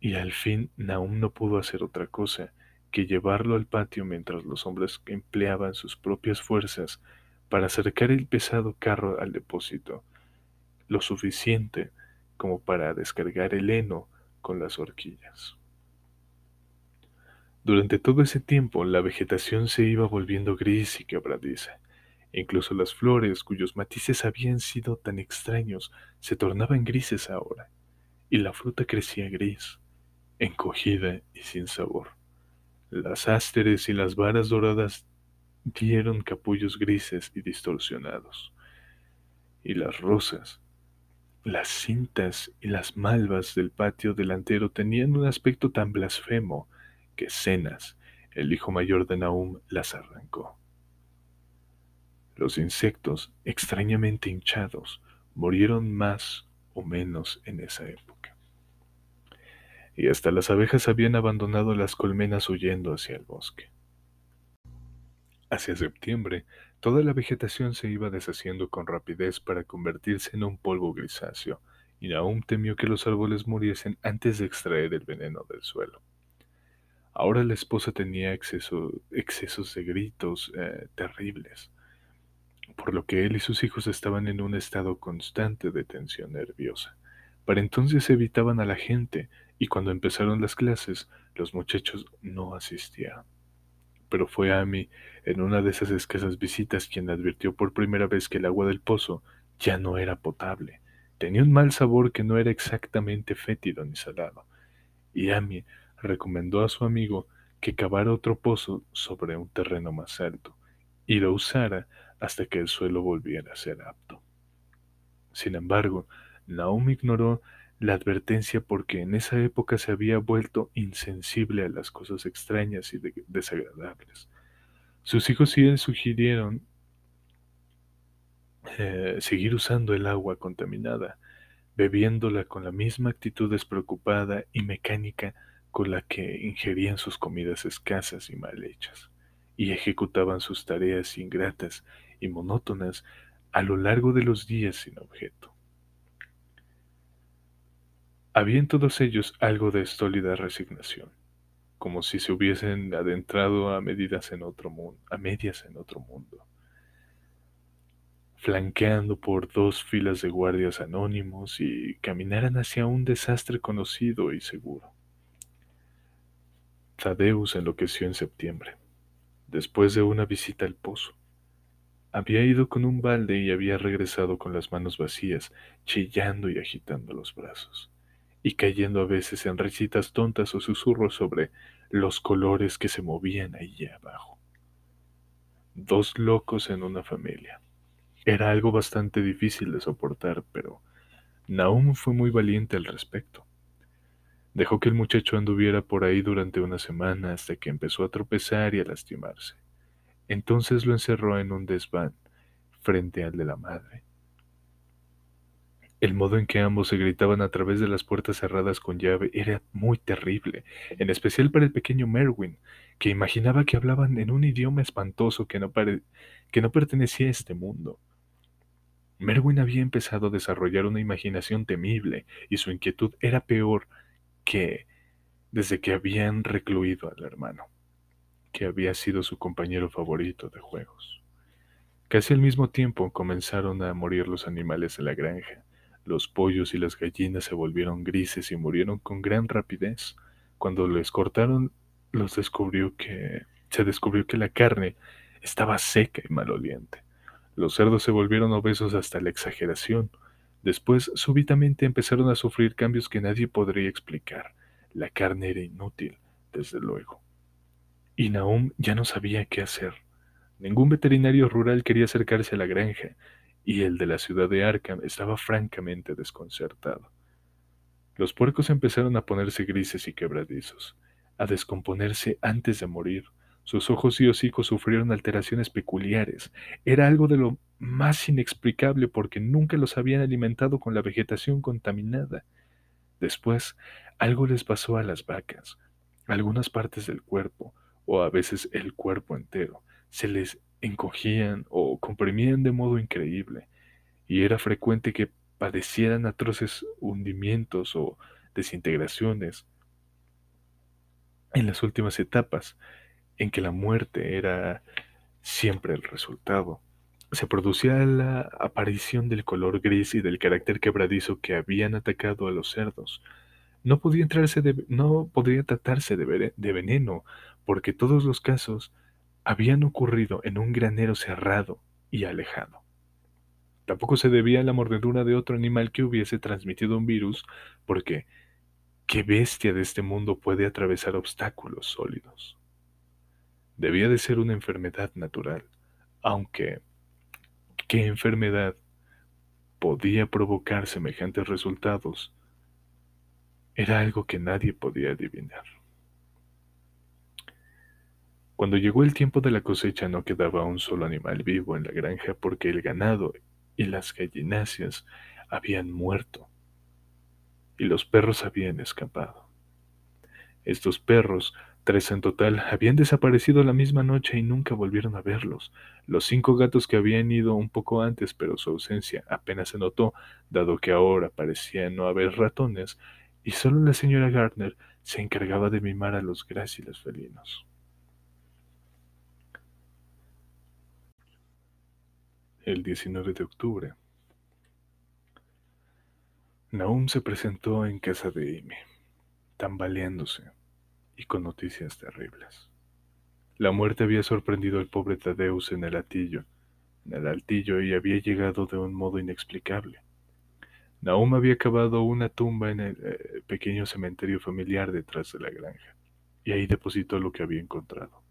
Y al fin Naum no pudo hacer otra cosa que llevarlo al patio mientras los hombres empleaban sus propias fuerzas para acercar el pesado carro al depósito, lo suficiente como para descargar el heno con las horquillas. Durante todo ese tiempo la vegetación se iba volviendo gris y quebradiza. incluso las flores, cuyos matices habían sido tan extraños, se tornaban grises ahora, y la fruta crecía gris, encogida y sin sabor. Las ásteres y las varas doradas dieron capullos grises y distorsionados, y las rosas, las cintas y las malvas del patio delantero tenían un aspecto tan blasfemo que Cenas, el hijo mayor de Nahum, las arrancó. Los insectos, extrañamente hinchados, murieron más o menos en esa época. Y hasta las abejas habían abandonado las colmenas huyendo hacia el bosque. Hacia septiembre, toda la vegetación se iba deshaciendo con rapidez para convertirse en un polvo grisáceo, y aún temió que los árboles muriesen antes de extraer el veneno del suelo. Ahora la esposa tenía excesos de gritos eh, terribles, por lo que él y sus hijos estaban en un estado constante de tensión nerviosa. Para entonces evitaban a la gente y cuando empezaron las clases, los muchachos no asistían pero fue Amy en una de esas escasas visitas quien advirtió por primera vez que el agua del pozo ya no era potable. Tenía un mal sabor que no era exactamente fétido ni salado. Y Amy recomendó a su amigo que cavara otro pozo sobre un terreno más alto y lo usara hasta que el suelo volviera a ser apto. Sin embargo, Naomi ignoró la advertencia porque en esa época se había vuelto insensible a las cosas extrañas y desagradables. Sus hijos y él sugirieron eh, seguir usando el agua contaminada, bebiéndola con la misma actitud despreocupada y mecánica con la que ingerían sus comidas escasas y mal hechas, y ejecutaban sus tareas ingratas y monótonas a lo largo de los días sin objeto. Había en todos ellos algo de estólida resignación, como si se hubiesen adentrado a medidas en otro mundo, a medias en otro mundo, flanqueando por dos filas de guardias anónimos y caminaran hacia un desastre conocido y seguro. Tadeus enloqueció en septiembre, después de una visita al pozo. Había ido con un balde y había regresado con las manos vacías, chillando y agitando los brazos, y cayendo a veces en risitas tontas o susurros sobre los colores que se movían allí abajo. Dos locos en una familia. Era algo bastante difícil de soportar, pero Naum fue muy valiente al respecto. Dejó que el muchacho anduviera por ahí durante una semana hasta que empezó a tropezar y a lastimarse. Entonces lo encerró en un desván frente al de la madre. El modo en que ambos se gritaban a través de las puertas cerradas con llave era muy terrible, en especial para el pequeño Merwin, que imaginaba que hablaban en un idioma espantoso que no, que no pertenecía a este mundo. Merwin había empezado a desarrollar una imaginación temible y su inquietud era peor que desde que habían recluido al hermano, que había sido su compañero favorito de juegos. Casi al mismo tiempo comenzaron a morir los animales de la granja. Los pollos y las gallinas se volvieron grises y murieron con gran rapidez. Cuando les cortaron, los descubrió que se descubrió que la carne estaba seca y maloliente. Los cerdos se volvieron obesos hasta la exageración. Después, súbitamente empezaron a sufrir cambios que nadie podría explicar. La carne era inútil, desde luego. Y Naum ya no sabía qué hacer. Ningún veterinario rural quería acercarse a la granja, y el de la ciudad de Arkham estaba francamente desconcertado. Los puercos empezaron a ponerse grises y quebradizos, a descomponerse antes de morir. Sus ojos y hocicos sufrieron alteraciones peculiares. Era algo de lo más inexplicable porque nunca los habían alimentado con la vegetación contaminada. Después, algo les pasó a las vacas. Algunas partes del cuerpo, o a veces el cuerpo entero, se les encogían o comprimían de modo increíble, y era frecuente que padecieran atroces hundimientos o desintegraciones. En las últimas etapas, en que la muerte era siempre el resultado. Se producía la aparición del color gris y del carácter quebradizo que habían atacado a los cerdos. No podía, entrarse no podría tratarse de, de veneno, porque todos los casos habían ocurrido en un granero cerrado y alejado. Tampoco se debía a la mordedura de otro animal que hubiese transmitido un virus, porque ¿qué bestia de este mundo puede atravesar obstáculos sólidos? Debía de ser una enfermedad natural, aunque ¿qué enfermedad podía provocar semejantes resultados? Era algo que nadie podía adivinar. Cuando llegó el tiempo de la cosecha no quedaba un solo animal vivo en la granja porque el ganado y las gallináceas habían muerto y los perros habían escapado. Estos perros Tres en total habían desaparecido la misma noche y nunca volvieron a verlos. Los cinco gatos que habían ido un poco antes, pero su ausencia apenas se notó, dado que ahora parecía no haber ratones, y solo la señora Gardner se encargaba de mimar a los gráciles felinos. El 19 de octubre. Naum se presentó en casa de Amy, tambaleándose y con noticias terribles. La muerte había sorprendido al pobre Tadeus en el altillo, en el altillo y había llegado de un modo inexplicable. Naum había cavado una tumba en el eh, pequeño cementerio familiar detrás de la granja, y ahí depositó lo que había encontrado.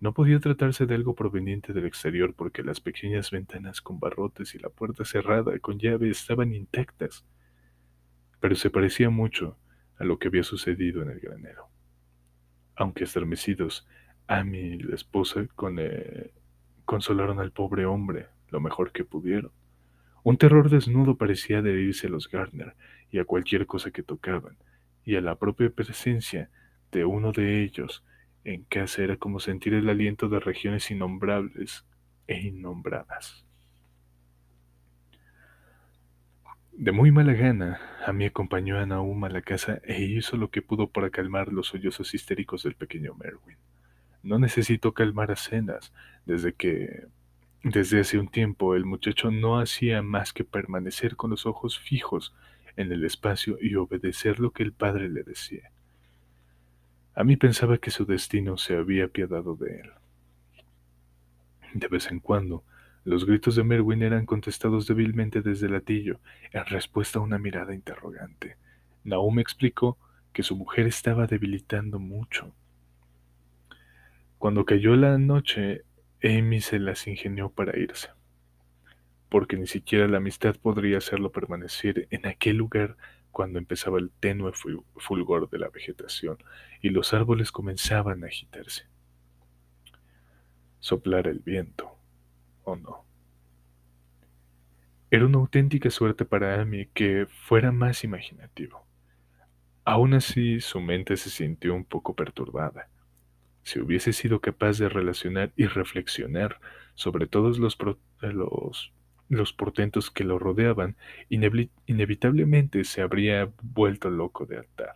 No podía tratarse de algo proveniente del exterior porque las pequeñas ventanas con barrotes y la puerta cerrada con llave estaban intactas, pero se parecía mucho a lo que había sucedido en el granero aunque estremecidos, Amy y la esposa eh, consolaron al pobre hombre lo mejor que pudieron. Un terror desnudo parecía adherirse a los Gardner y a cualquier cosa que tocaban, y a la propia presencia de uno de ellos en casa era como sentir el aliento de regiones innombrables e innombradas. De muy mala gana, Amy acompañó a Naum a la casa e hizo lo que pudo para calmar los sollozos histéricos del pequeño Merwin. No necesitó calmar a cenas, desde que desde hace un tiempo el muchacho no hacía más que permanecer con los ojos fijos en el espacio y obedecer lo que el padre le decía. A mí pensaba que su destino se había apiadado de él. De vez en cuando, los gritos de Merwin eran contestados débilmente desde el latillo, en respuesta a una mirada interrogante. Naum explicó que su mujer estaba debilitando mucho. Cuando cayó la noche, Amy se las ingenió para irse, porque ni siquiera la amistad podría hacerlo permanecer en aquel lugar cuando empezaba el tenue fulgor de la vegetación y los árboles comenzaban a agitarse. Soplar el viento o no. Era una auténtica suerte para Amy que fuera más imaginativo. Aún así, su mente se sintió un poco perturbada. Si hubiese sido capaz de relacionar y reflexionar sobre todos los, los, los portentos que lo rodeaban, inevitablemente se habría vuelto loco de altar.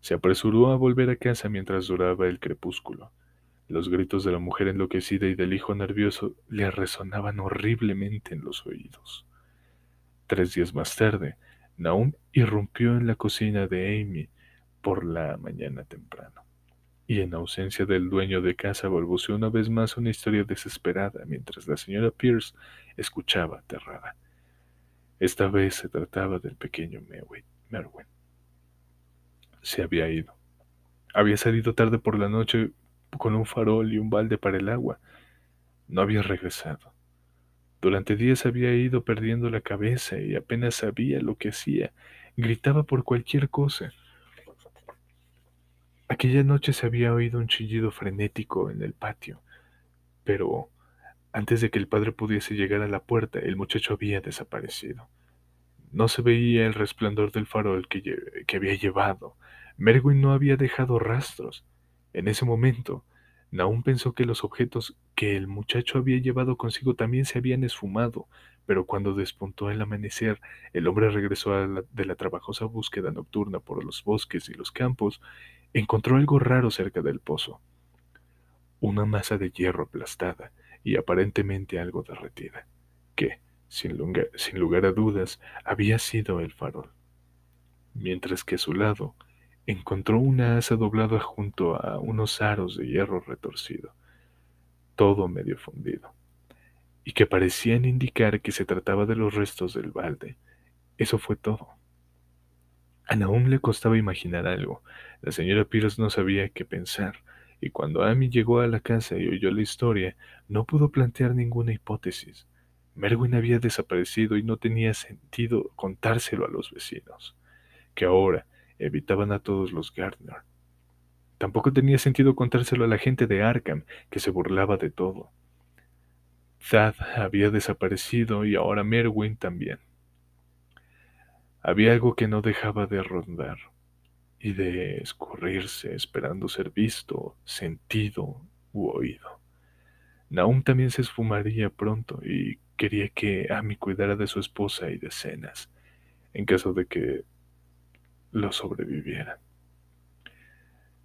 Se apresuró a volver a casa mientras duraba el crepúsculo. Los gritos de la mujer enloquecida y del hijo nervioso le resonaban horriblemente en los oídos. Tres días más tarde, Naum irrumpió en la cocina de Amy por la mañana temprano, y en ausencia del dueño de casa balbuceó una vez más una historia desesperada mientras la señora Pierce escuchaba aterrada. Esta vez se trataba del pequeño Merwin. Se había ido. Había salido tarde por la noche con un farol y un balde para el agua. No había regresado. Durante días había ido perdiendo la cabeza y apenas sabía lo que hacía. Gritaba por cualquier cosa. Aquella noche se había oído un chillido frenético en el patio, pero antes de que el padre pudiese llegar a la puerta, el muchacho había desaparecido. No se veía el resplandor del farol que, había llevado. Merwin no había dejado rastros. En ese momento, Naum pensó que los objetos que el muchacho había llevado consigo también se habían esfumado, pero cuando despuntó el amanecer, el hombre regresó de la trabajosa búsqueda nocturna por los bosques y los campos, encontró algo raro cerca del pozo. Una masa de hierro aplastada y aparentemente algo derretida, que, sin lugar, a dudas, había sido el farol. Mientras que a su lado, encontró una asa doblada junto a unos aros de hierro retorcido, todo medio fundido, y que parecían indicar que se trataba de los restos del balde. Eso fue todo. A Naum le costaba imaginar algo. La señora Pierce no sabía qué pensar, y cuando Amy llegó a la casa y oyó la historia, no pudo plantear ninguna hipótesis. Merwin había desaparecido y no tenía sentido contárselo a los vecinos, que ahora, evitaban a todos los Gardner. Tampoco tenía sentido contárselo a la gente de Arkham, que se burlaba de todo. Thad había desaparecido y ahora Merwin también. Había algo que no dejaba de rondar y de escurrirse esperando ser visto, sentido u oído. Naum también se esfumaría pronto y quería que Amy cuidara de su esposa y de cenas, en caso de que lo sobrevivieran.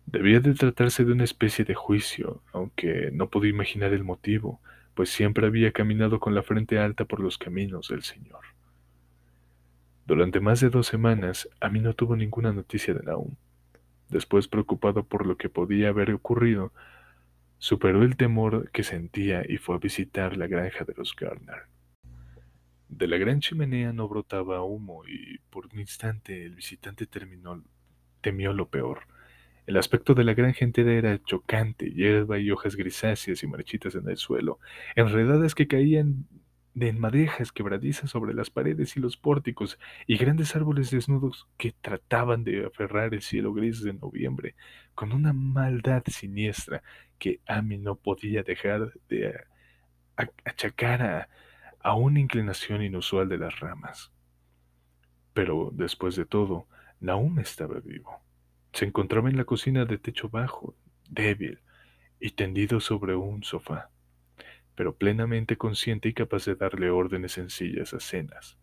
Debía de tratarse de una especie de juicio, aunque no podía imaginar el motivo, pues siempre había caminado con la frente alta por los caminos del Señor. Durante más de dos semanas, a mí no tuvo ninguna noticia de Naum. Después, preocupado por lo que podía haber ocurrido, superó el temor que sentía y fue a visitar la granja de los Gardner. De la gran chimenea no brotaba humo y por un instante el visitante terminó, temió lo peor. El aspecto de la granja entera era chocante, hierba y hojas grisáceas y marchitas en el suelo, enredadas que caían de madejas quebradizas sobre las paredes y los pórticos, y grandes árboles desnudos que trataban de aferrar el cielo gris de noviembre, con una maldad siniestra que Amy no podía dejar de achacar a, a una inclinación inusual de las ramas. Pero después de todo, Naum estaba vivo. Se encontraba en la cocina de techo bajo, débil y tendido sobre un sofá, pero plenamente consciente y capaz de darle órdenes sencillas a cenas.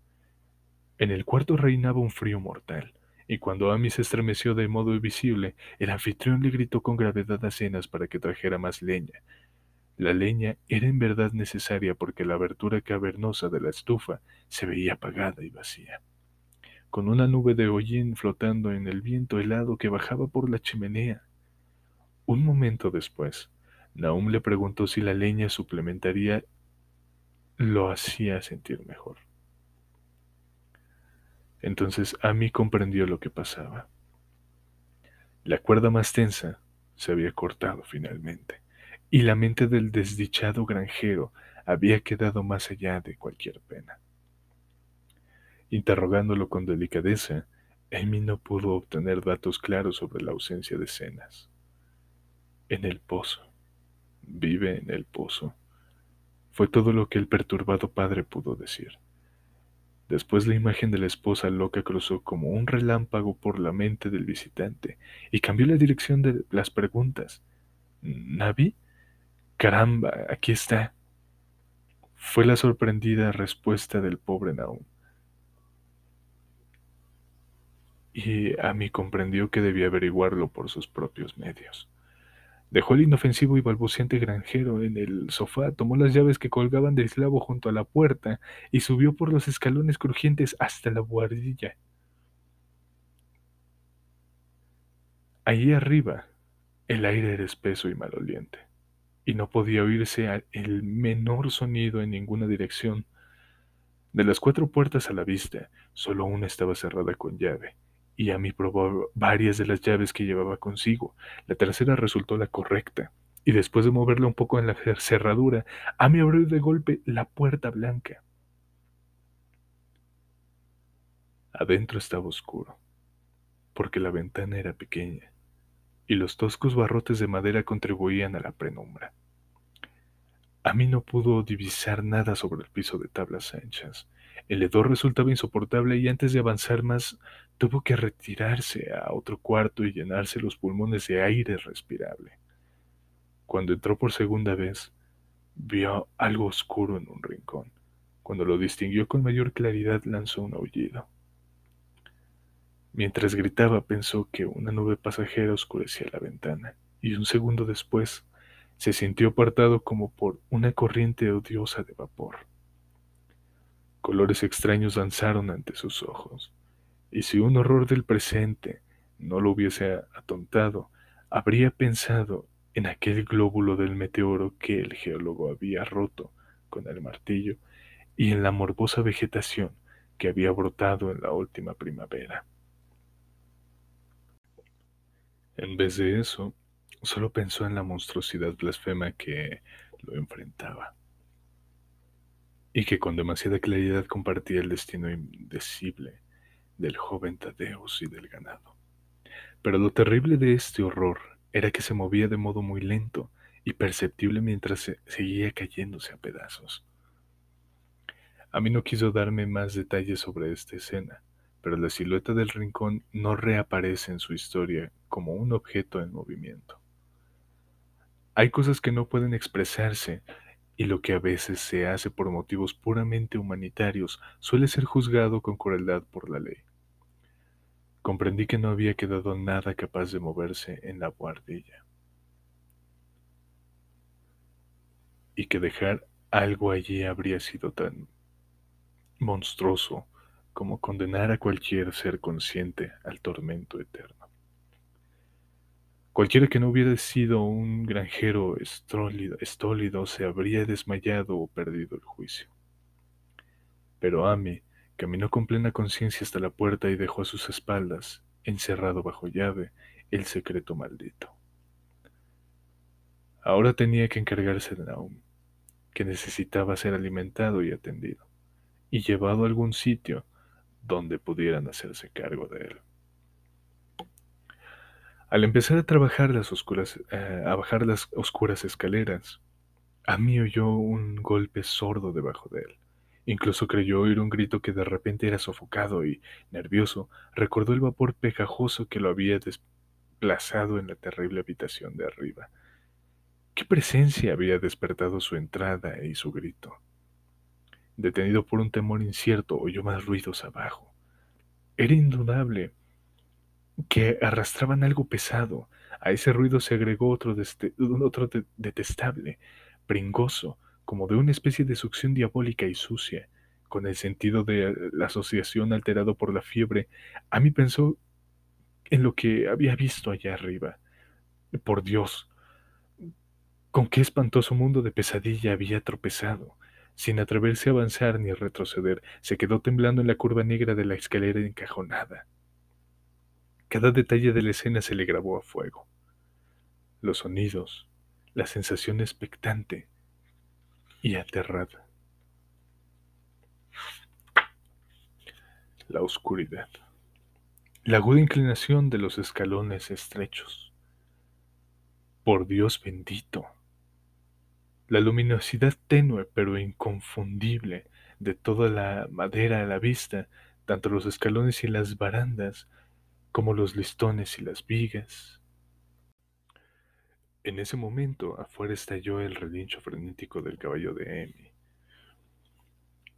En el cuarto reinaba un frío mortal, y cuando Amy se estremeció de modo visible, el anfitrión le gritó con gravedad a Cenas para que trajera más leña. La leña era en verdad necesaria porque la abertura cavernosa de la estufa se veía apagada y vacía, con una nube de hollín flotando en el viento helado que bajaba por la chimenea. Un momento después, Naum le preguntó si la leña suplementaria lo hacía sentir mejor. Entonces Amy comprendió lo que pasaba. La cuerda más tensa se había cortado finalmente, y la mente del desdichado granjero había quedado más allá de cualquier pena. Interrogándolo con delicadeza, Amy no pudo obtener datos claros sobre la ausencia de cenas. En el pozo. Vive en el pozo. Fue todo lo que el perturbado padre pudo decir. Después la imagen de la esposa loca cruzó como un relámpago por la mente del visitante y cambió la dirección de las preguntas. ¿Navi? Caramba, aquí está. Fue la sorprendida respuesta del pobre Naum. Y Amy comprendió que debía averiguarlo por sus propios medios. Dejó el inofensivo y balbuciente granjero en el sofá, tomó las llaves que colgaban del clavo junto a la puerta y subió por los escalones crujientes hasta la buhardilla. Allí arriba, el aire era espeso y maloliente, y no podía oírse el menor sonido en ninguna dirección. De las cuatro puertas a la vista, solo una estaba cerrada con llave, y a mí probó varias de las llaves que llevaba consigo. La tercera resultó la correcta, y después de moverla un poco en la cerradura, Amy abrió de golpe la puerta blanca. Adentro estaba oscuro, porque la ventana era pequeña, y los toscos barrotes de madera contribuían a la penumbra. A mí no pudo divisar nada sobre el piso de tablas anchas. El hedor resultaba insoportable y antes de avanzar más tuvo que retirarse a otro cuarto y llenarse los pulmones de aire respirable. Cuando entró por segunda vez, vio algo oscuro en un rincón. Cuando lo distinguió con mayor claridad lanzó un aullido. Mientras gritaba pensó que una nube pasajera oscurecía la ventana, y un segundo después se sintió apartado como por una corriente odiosa de vapor. Colores extraños danzaron ante sus ojos, y si un horror del presente no lo hubiese atontado, habría pensado en aquel glóbulo del meteoro que el geólogo había roto con el martillo y en la morbosa vegetación que había brotado en la última primavera. En vez de eso, Solo pensó en la monstruosidad blasfema que lo enfrentaba y que con demasiada claridad compartía el destino indecible del joven Tadeus y del ganado. Pero lo terrible de este horror era que se movía de modo muy lento y perceptible mientras seguía cayéndose a pedazos. A mí no quiso darme más detalles sobre esta escena, pero la silueta del rincón no reaparece en su historia como un objeto en movimiento. Hay cosas que no pueden expresarse y lo que a veces se hace por motivos puramente humanitarios suele ser juzgado con crueldad por la ley. Comprendí que no había quedado nada capaz de moverse en la guardilla y que dejar algo allí habría sido tan monstruoso como condenar a cualquier ser consciente al tormento eterno. Cualquiera que no hubiera sido un granjero estólido, se habría desmayado o perdido el juicio. Pero Amy caminó con plena conciencia hasta la puerta y dejó a sus espaldas, encerrado bajo llave, el secreto maldito. Ahora tenía que encargarse de Naum, que necesitaba ser alimentado y atendido, y llevado a algún sitio donde pudieran hacerse cargo de él. Al empezar a trabajar las oscuras, eh, a bajar las oscuras escaleras, mí oyó un golpe sordo debajo de él. Incluso creyó oír un grito que de repente era sofocado y, nervioso, recordó el vapor pegajoso que lo había desplazado en la terrible habitación de arriba. ¿Qué presencia había despertado su entrada y su grito? Detenido por un temor incierto, oyó más ruidos abajo. Era indudable que arrastraban algo pesado. A ese ruido se agregó otro, otro detestable, pringoso, como de una especie de succión diabólica y sucia. Con el sentido de la asociación alterado por la fiebre, a mí pensó en lo que había visto allá arriba. Por Dios, con qué espantoso mundo de pesadilla había tropezado. Sin atreverse a avanzar ni a retroceder, se quedó temblando en la curva negra de la escalera encajonada. Cada detalle de la escena se le grabó a fuego. Los sonidos, la sensación expectante y aterrada. La oscuridad. La aguda inclinación de los escalones estrechos. Por Dios bendito, la luminosidad tenue pero inconfundible de toda la madera a la vista, tanto los escalones y las barandas, como los listones y las vigas. En ese momento, afuera estalló el relincho frenético del caballo de Amy,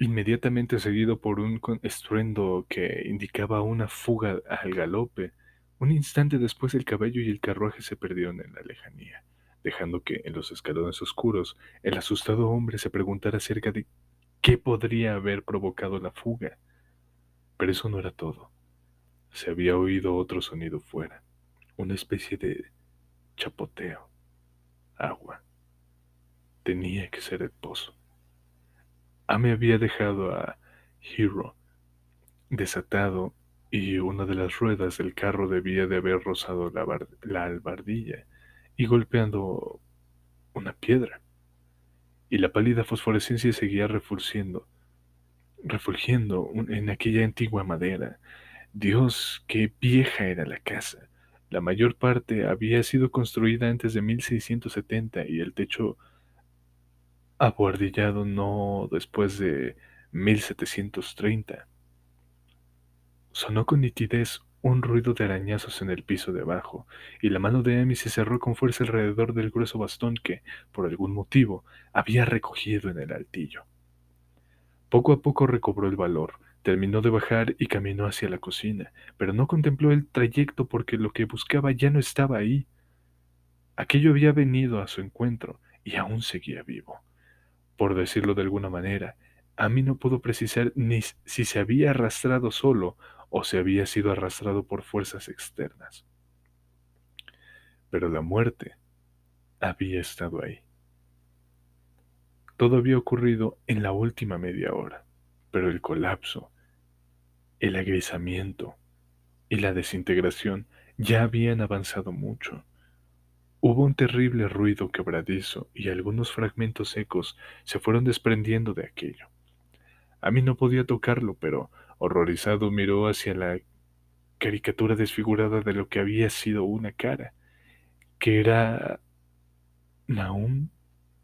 inmediatamente seguido por un estruendo que indicaba una fuga al galope. Un instante después el caballo y el carruaje se perdieron en la lejanía dejando que, en los escalones oscuros, el asustado hombre se preguntara acerca de qué podría haber provocado la fuga. Pero eso no era todo. Se había oído otro sonido fuera, una especie de chapoteo. Agua. Tenía que ser el pozo. Ame había dejado a Hero desatado y una de las ruedas del carro debía de haber rozado la, la albardilla y golpeando una piedra. Y la pálida fosforescencia seguía refulgiendo, refulgiendo en aquella antigua madera. Dios, qué vieja era la casa. La mayor parte había sido construida antes de 1670 y el techo abuhardillado no después de 1730. Sonó con nitidez un ruido de arañazos en el piso de abajo, y la mano de Amy se cerró con fuerza alrededor del grueso bastón que, por algún motivo, había recogido en el altillo. Poco a poco recobró el valor, terminó de bajar y caminó hacia la cocina, pero no contempló el trayecto porque lo que buscaba ya no estaba ahí. Aquello había venido a su encuentro y aún seguía vivo. Por decirlo de alguna manera, Amy no pudo precisar ni si se había arrastrado solo o se había sido arrastrado por fuerzas externas. Pero la muerte había estado ahí. Todo había ocurrido en la última media hora, pero el colapso, el agrisamiento y la desintegración ya habían avanzado mucho. Hubo un terrible ruido quebradizo y algunos fragmentos secos se fueron desprendiendo de aquello. A mí no podía tocarlo, pero Horrorizado miró hacia la caricatura desfigurada de lo que había sido una cara. ¿Qué era... Naum?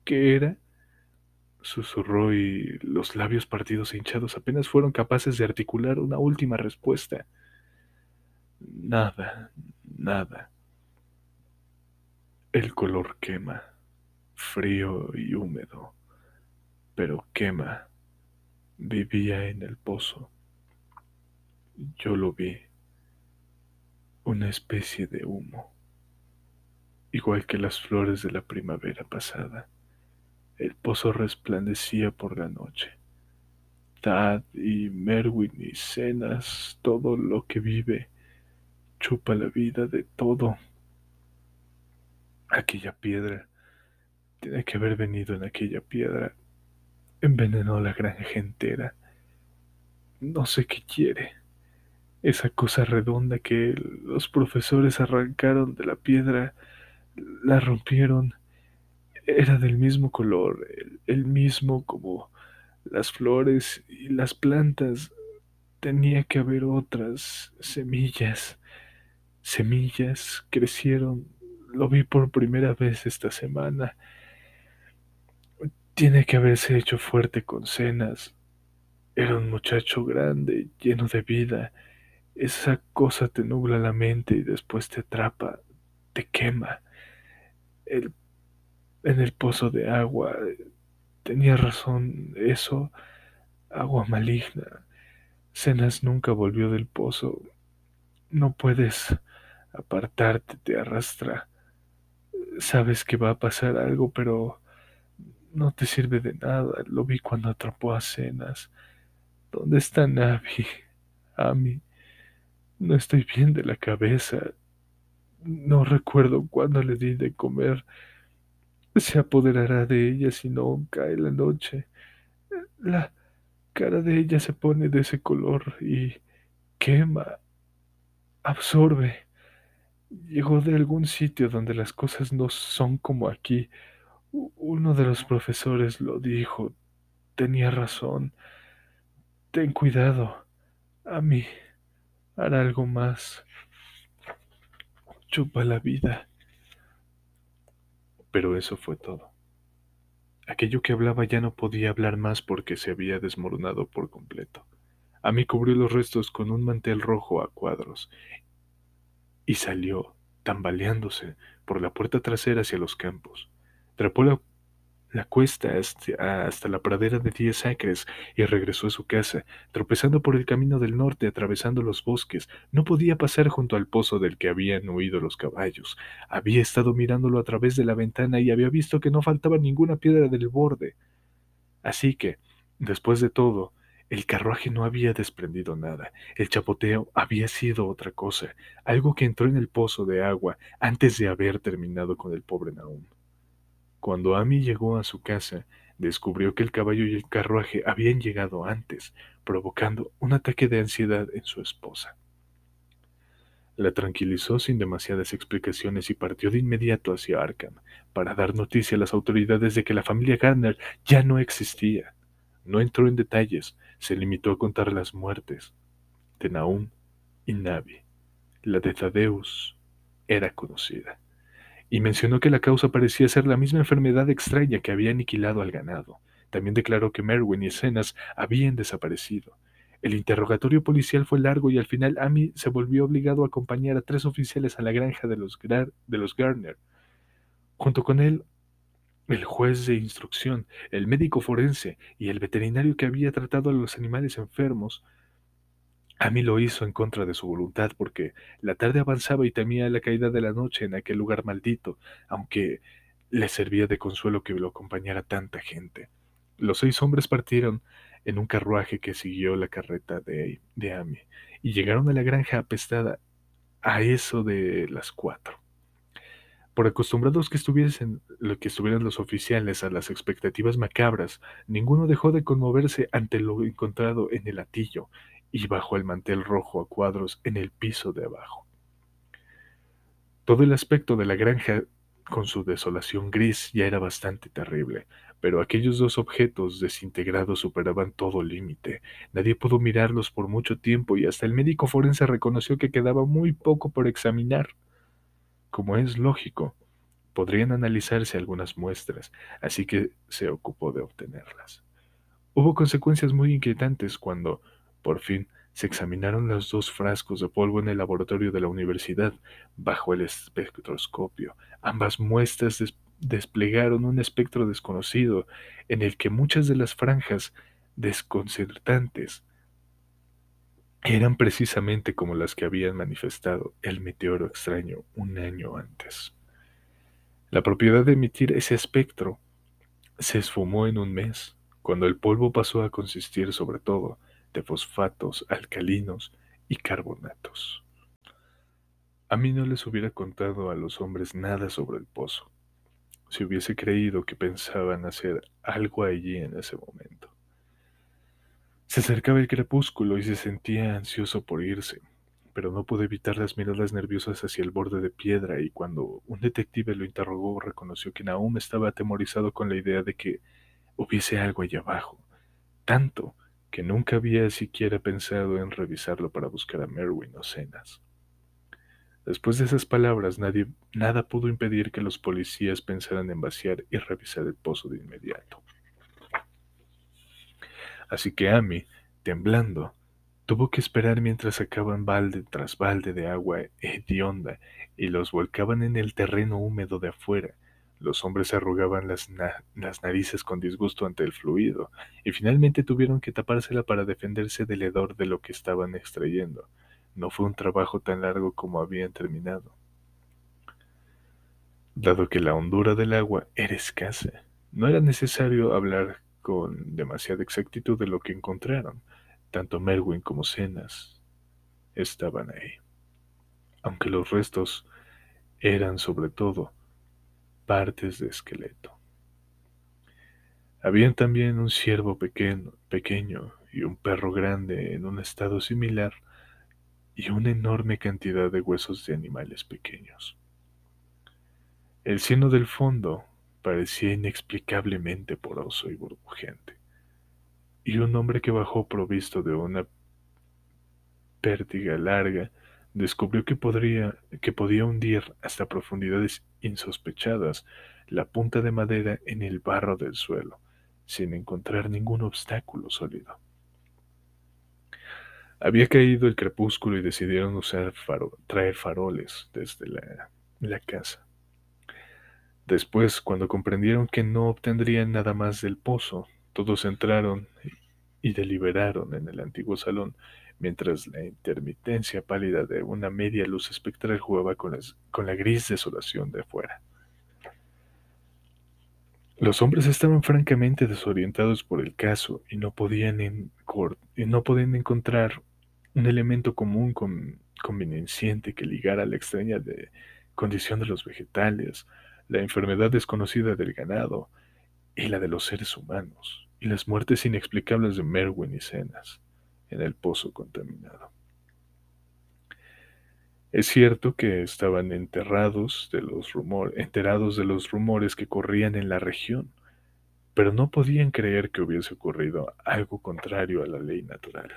¿Qué era? Susurró y los labios partidos e hinchados apenas fueron capaces de articular una última respuesta. Nada, nada. El color quema, frío y húmedo, pero quema. Vivía en el pozo. Yo lo vi, una especie de humo, igual que las flores de la primavera pasada. El pozo resplandecía por la noche. Tad y Merwin y Cenas, todo lo que vive, chupa la vida de todo. Aquella piedra, tiene que haber venido en aquella piedra, envenenó la granja entera. No sé qué quiere esa cosa redonda que los profesores arrancaron de la piedra, la rompieron, era del mismo color, el, mismo como las flores y las plantas. Tenía que haber otras semillas. Semillas crecieron. Lo vi por primera vez esta semana. Tiene que haberse hecho fuerte con cenas. Era un muchacho grande, lleno de vida esa cosa te nubla la mente y después te atrapa, te quema. El, en el pozo de agua, tenía razón, eso agua maligna. Cenas nunca volvió del pozo. No puedes apartarte, te arrastra. Sabes que va a pasar algo, pero no te sirve de nada. Lo vi cuando atrapó a Cenas. ¿Dónde está Navi? Ami. No estoy bien de la cabeza. No recuerdo cuándo le di de comer. Se apoderará de ella si no cae la noche. La cara de ella se pone de ese color y quema, absorbe. Llegó de algún sitio donde las cosas no son como aquí. Uno de los profesores lo dijo. Tenía razón. Ten cuidado. A mí hará algo más. Chupa la vida. Pero eso fue todo. Aquello que hablaba ya no podía hablar más porque se había desmoronado por completo. A mí cubrió los restos con un mantel rojo a cuadros y salió, tambaleándose, por la puerta trasera hacia los campos. Trepó la la cuesta hasta, la pradera de diez acres y regresó a su casa, tropezando por el camino del norte, atravesando los bosques. No podía pasar junto al pozo del que habían huido los caballos. Había estado mirándolo a través de la ventana y había visto que no faltaba ninguna piedra del borde. Así que, después de todo, el carruaje no había desprendido nada. El chapoteo había sido otra cosa, algo que entró en el pozo de agua antes de haber terminado con el pobre Naum. Cuando Amy llegó a su casa, descubrió que el caballo y el carruaje habían llegado antes, provocando un ataque de ansiedad en su esposa. La tranquilizó sin demasiadas explicaciones y partió de inmediato hacia Arkham para dar noticia a las autoridades de que la familia Garner ya no existía. No entró en detalles, se limitó a contar las muertes de Naum y Navi. La de Thaddeus era conocida y mencionó que la causa parecía ser la misma enfermedad extraña que había aniquilado al ganado. También declaró que Merwin y Escenas habían desaparecido. El interrogatorio policial fue largo y al final Amy se volvió obligado a acompañar a tres oficiales a la granja de los, de los Garner. Junto con él, el juez de instrucción, el médico forense y el veterinario que había tratado a los animales enfermos Amy lo hizo en contra de su voluntad porque la tarde avanzaba y temía la caída de la noche en aquel lugar maldito, aunque le servía de consuelo que lo acompañara tanta gente. Los seis hombres partieron en un carruaje que siguió la carreta de, de Amy y llegaron a la granja apestada a eso de las cuatro. Por acostumbrados que estuviesen que estuvieran los oficiales a las expectativas macabras, ninguno dejó de conmoverse ante lo encontrado en el atillo y bajo el mantel rojo a cuadros en el piso de abajo. Todo el aspecto de la granja con su desolación gris ya era bastante terrible, pero aquellos dos objetos desintegrados superaban todo límite. Nadie pudo mirarlos por mucho tiempo y hasta el médico forense reconoció que quedaba muy poco por examinar. Como es lógico, podrían analizarse algunas muestras, así que se ocupó de obtenerlas. Hubo consecuencias muy inquietantes cuando, por fin, se examinaron los dos frascos de polvo en el laboratorio de la universidad bajo el espectroscopio. Ambas muestras desplegaron un espectro desconocido en el que muchas de las franjas desconcertantes eran precisamente como las que habían manifestado el meteoro extraño un año antes. La propiedad de emitir ese espectro se esfumó en un mes, cuando el polvo pasó a consistir sobre todo de fosfatos alcalinos y carbonatos. A mí no les hubiera contado a los hombres nada sobre el pozo, si hubiese creído que pensaban hacer algo allí en ese momento. Se acercaba el crepúsculo y se sentía ansioso por irse, pero no pude evitar las miradas nerviosas hacia el borde de piedra y cuando un detective lo interrogó reconoció que Naum estaba atemorizado con la idea de que hubiese algo allá abajo, tanto que nunca había siquiera pensado en revisarlo para buscar a Merwin o Cenas. Después de esas palabras, nadie, nada pudo impedir que los policías pensaran en vaciar y revisar el pozo de inmediato. Así que Amy, temblando, tuvo que esperar mientras sacaban balde tras balde de agua hedionda y los volcaban en el terreno húmedo de afuera, Los hombres arrugaban las, las, narices con disgusto ante el fluido, y finalmente tuvieron que tapársela para defenderse del hedor de lo que estaban extrayendo. No fue un trabajo tan largo como habían terminado. Dado que la hondura del agua era escasa, no era necesario hablar con demasiada exactitud de lo que encontraron. Tanto Merwin como Cenas estaban ahí. Aunque los restos eran sobre todo partes de esqueleto. Habían también un ciervo pequeño, y un perro grande en un estado similar y una enorme cantidad de huesos de animales pequeños. El cielo del fondo parecía inexplicablemente poroso y burbujeante, y un hombre que bajó provisto de una pértiga larga descubrió que, que podía hundir hasta profundidades insospechadas la punta de madera en el barro del suelo, sin encontrar ningún obstáculo sólido. Había caído el crepúsculo y decidieron usar traer faroles desde la casa. Después, cuando comprendieron que no obtendrían nada más del pozo, todos entraron y deliberaron en el antiguo salón, mientras la intermitencia pálida de una media luz espectral jugaba con, la gris desolación de afuera. Los hombres estaban francamente desorientados por el caso y no podían, y no podían encontrar un elemento común con, convenienciente que ligara la extraña condición de los vegetales, la enfermedad desconocida del ganado y la de los seres humanos, y las muertes inexplicables de Merwin y Cenas en el pozo contaminado. Es cierto que estaban enterrados de los rumores, enterados de los rumores que corrían en la región, pero no podían creer que hubiese ocurrido algo contrario a la ley natural.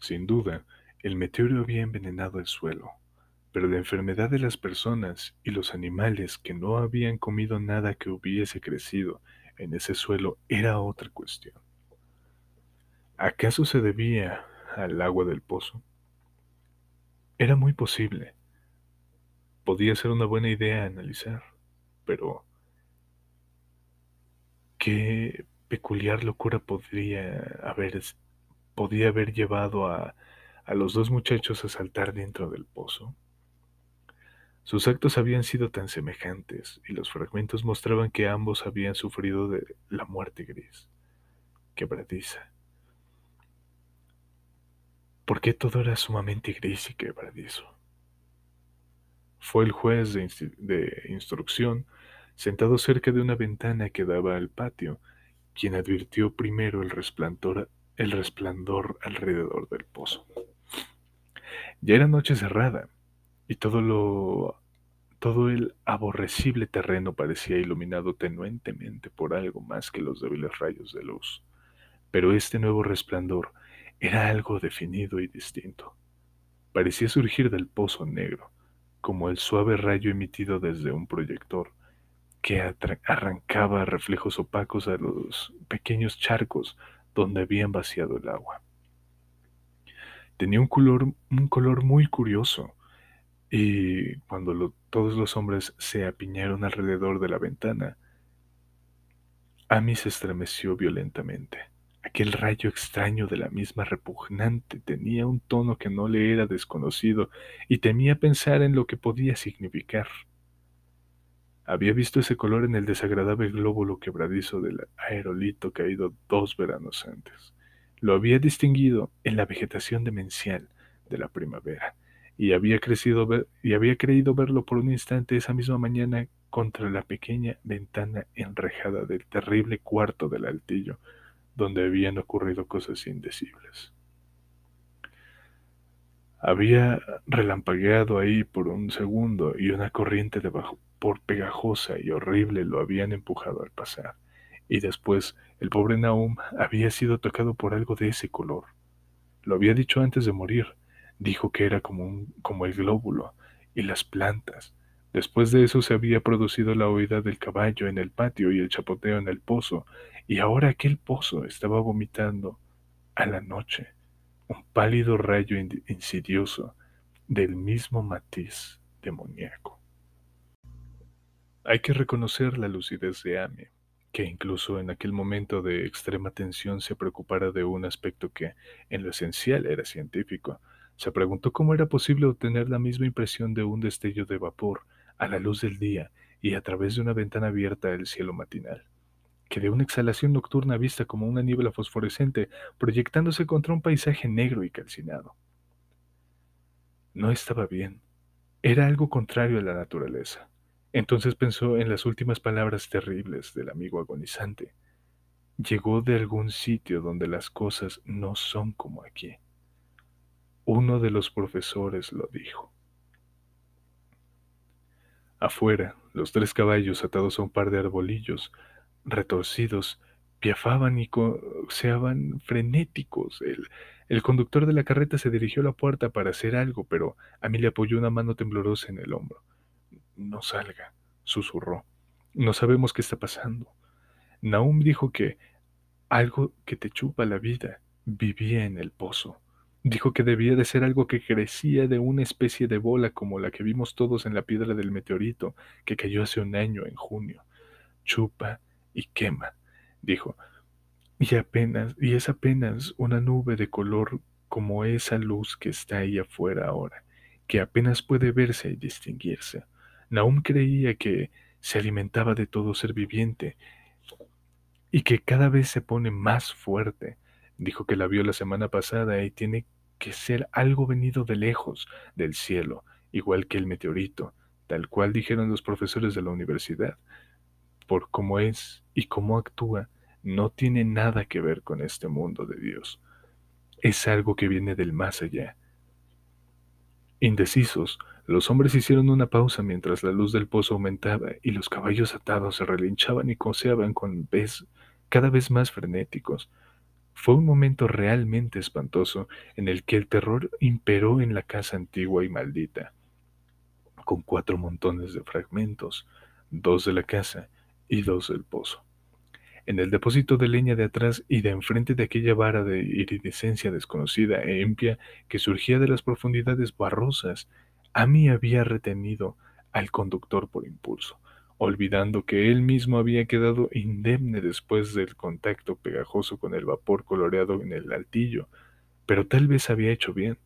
Sin duda, el meteoro había envenenado el suelo, pero la enfermedad de las personas y los animales que no habían comido nada que hubiese crecido en ese suelo era otra cuestión. ¿Acaso se debía al agua del pozo? Era muy posible. Podía ser una buena idea analizar, pero qué peculiar locura podría haber, podía haber llevado a, a los dos muchachos a saltar dentro del pozo. Sus actos habían sido tan semejantes y los fragmentos mostraban que ambos habían sufrido de la muerte gris, quebradiza. ¿Por qué todo era sumamente gris y quebradizo? Fue el juez de, instrucción, sentado cerca de una ventana que daba al patio, quien advirtió primero el resplandor alrededor del pozo. Ya era noche cerrada, y todo lo todo el aborrecible terreno parecía iluminado tenuentemente por algo más que los débiles rayos de luz. Pero este nuevo resplandor era algo definido y distinto. Parecía surgir del pozo negro, como el suave rayo emitido desde un proyector, que arrancaba reflejos opacos a los pequeños charcos donde habían vaciado el agua. Tenía un color, un color muy curioso, y cuando todos los hombres se apiñaron alrededor de la ventana, Amy se estremeció violentamente. Aquel rayo extraño de la misma repugnante tenía un tono que no le era desconocido y temía pensar en lo que podía significar. Había visto ese color en el desagradable glóbulo quebradizo del aerolito caído dos veranos antes. Lo había distinguido en la vegetación demencial de la primavera y había, crecido y había creído verlo por un instante esa misma mañana contra la pequeña ventana enrejada del terrible cuarto del altillo, donde habían ocurrido cosas indecibles. Había relampagueado ahí por un segundo y una corriente de por pegajosa y horrible lo habían empujado al pasar. Y después el pobre Naum había sido tocado por algo de ese color. Lo había dicho antes de morir, Dijo que era como, un, como el glóbulo y las plantas. Después de eso se había producido la huida del caballo en el patio y el chapoteo en el pozo, y ahora aquel pozo estaba vomitando a la noche un pálido rayo insidioso del mismo matiz demoníaco. Hay que reconocer la lucidez de Amy, que incluso en aquel momento de extrema tensión se preocupara de un aspecto que, en lo esencial, era científico. Se preguntó cómo era posible obtener la misma impresión de un destello de vapor a la luz del día y a través de una ventana abierta al cielo matinal, que de una exhalación nocturna vista como una niebla fosforescente proyectándose contra un paisaje negro y calcinado. No estaba bien. Era algo contrario a la naturaleza. Entonces pensó en las últimas palabras terribles del amigo agonizante. Llegó de algún sitio donde las cosas no son como aquí. Uno de los profesores lo dijo. Afuera, los tres caballos atados a un par de arbolillos, retorcidos, piafaban y coseaban frenéticos. El, el conductor de la carreta se dirigió a la puerta para hacer algo, pero a mí le apoyó una mano temblorosa en el hombro. No salga, susurró. No sabemos qué está pasando. Naum dijo que algo que te chupa la vida vivía en el pozo. Dijo que debía de ser algo que crecía de una especie de bola como la que vimos todos en la piedra del meteorito que cayó hace un año en junio. Chupa y quema, dijo. Y apenas, y es apenas una nube de color como esa luz que está ahí afuera ahora, que apenas puede verse y distinguirse. Naum creía que se alimentaba de todo ser viviente y que cada vez se pone más fuerte. Dijo que la vio la semana pasada y tiene que ser algo venido de lejos, del cielo, igual que el meteorito, tal cual dijeron los profesores de la universidad. Por cómo es y cómo actúa, no tiene nada que ver con este mundo de Dios. Es algo que viene del más allá. Indecisos, los hombres hicieron una pausa mientras la luz del pozo aumentaba y los caballos atados se relinchaban y coseaban con vez cada vez más frenéticos. Fue un momento realmente espantoso en el que el terror imperó en la casa antigua y maldita, con cuatro montones de fragmentos, dos de la casa y dos del pozo. En el depósito de leña de atrás y de enfrente de aquella vara de iridescencia desconocida e impia que surgía de las profundidades barrosas, Amy había retenido al conductor por impulso, olvidando que él mismo había quedado indemne después del contacto pegajoso con el vapor coloreado en el altillo, pero tal vez había hecho bien.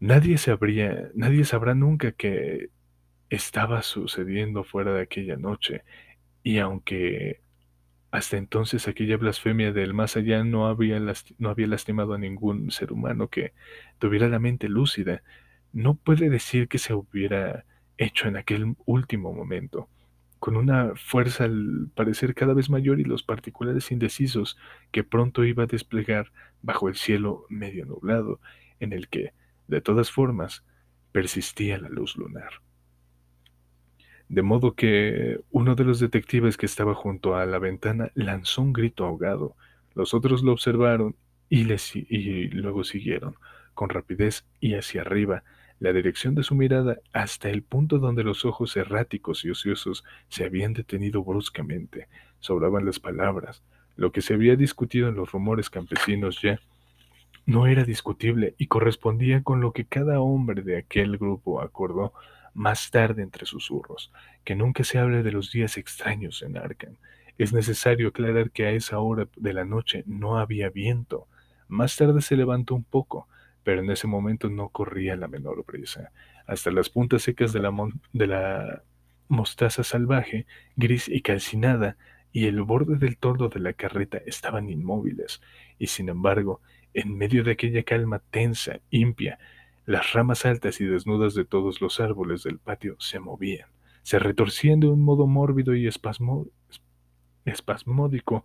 Nadie sabría, nadie sabrá nunca qué estaba sucediendo fuera de aquella noche, y aunque hasta entonces aquella blasfemia del más allá no había, no había lastimado a ningún ser humano que tuviera la mente lúcida, no puede decir que se hubiera hecho en aquel último momento, con una fuerza al parecer cada vez mayor y los particulares indecisos que pronto iba a desplegar bajo el cielo medio nublado, en el que, de todas formas, persistía la luz lunar. De modo que uno de los detectives que estaba junto a la ventana lanzó un grito ahogado. Los otros lo observaron y, y luego siguieron, con rapidez y hacia arriba, la dirección de su mirada hasta el punto donde los ojos erráticos y ociosos se habían detenido bruscamente. Sobraban las palabras. Lo que se había discutido en los rumores campesinos ya no era discutible y correspondía con lo que cada hombre de aquel grupo acordó más tarde entre susurros, que nunca se hable de los días extraños en Arkham. Es necesario aclarar que a esa hora de la noche no había viento. Más tarde se levantó un poco, pero en ese momento no corría la menor prisa. Hasta las puntas secas de la, mostaza salvaje, gris y calcinada, y el borde del toldo de la carreta estaban inmóviles, y sin embargo, en medio de aquella calma tensa, impia, las ramas altas y desnudas de todos los árboles del patio se movían, se retorcían de un modo mórbido y espasmódico,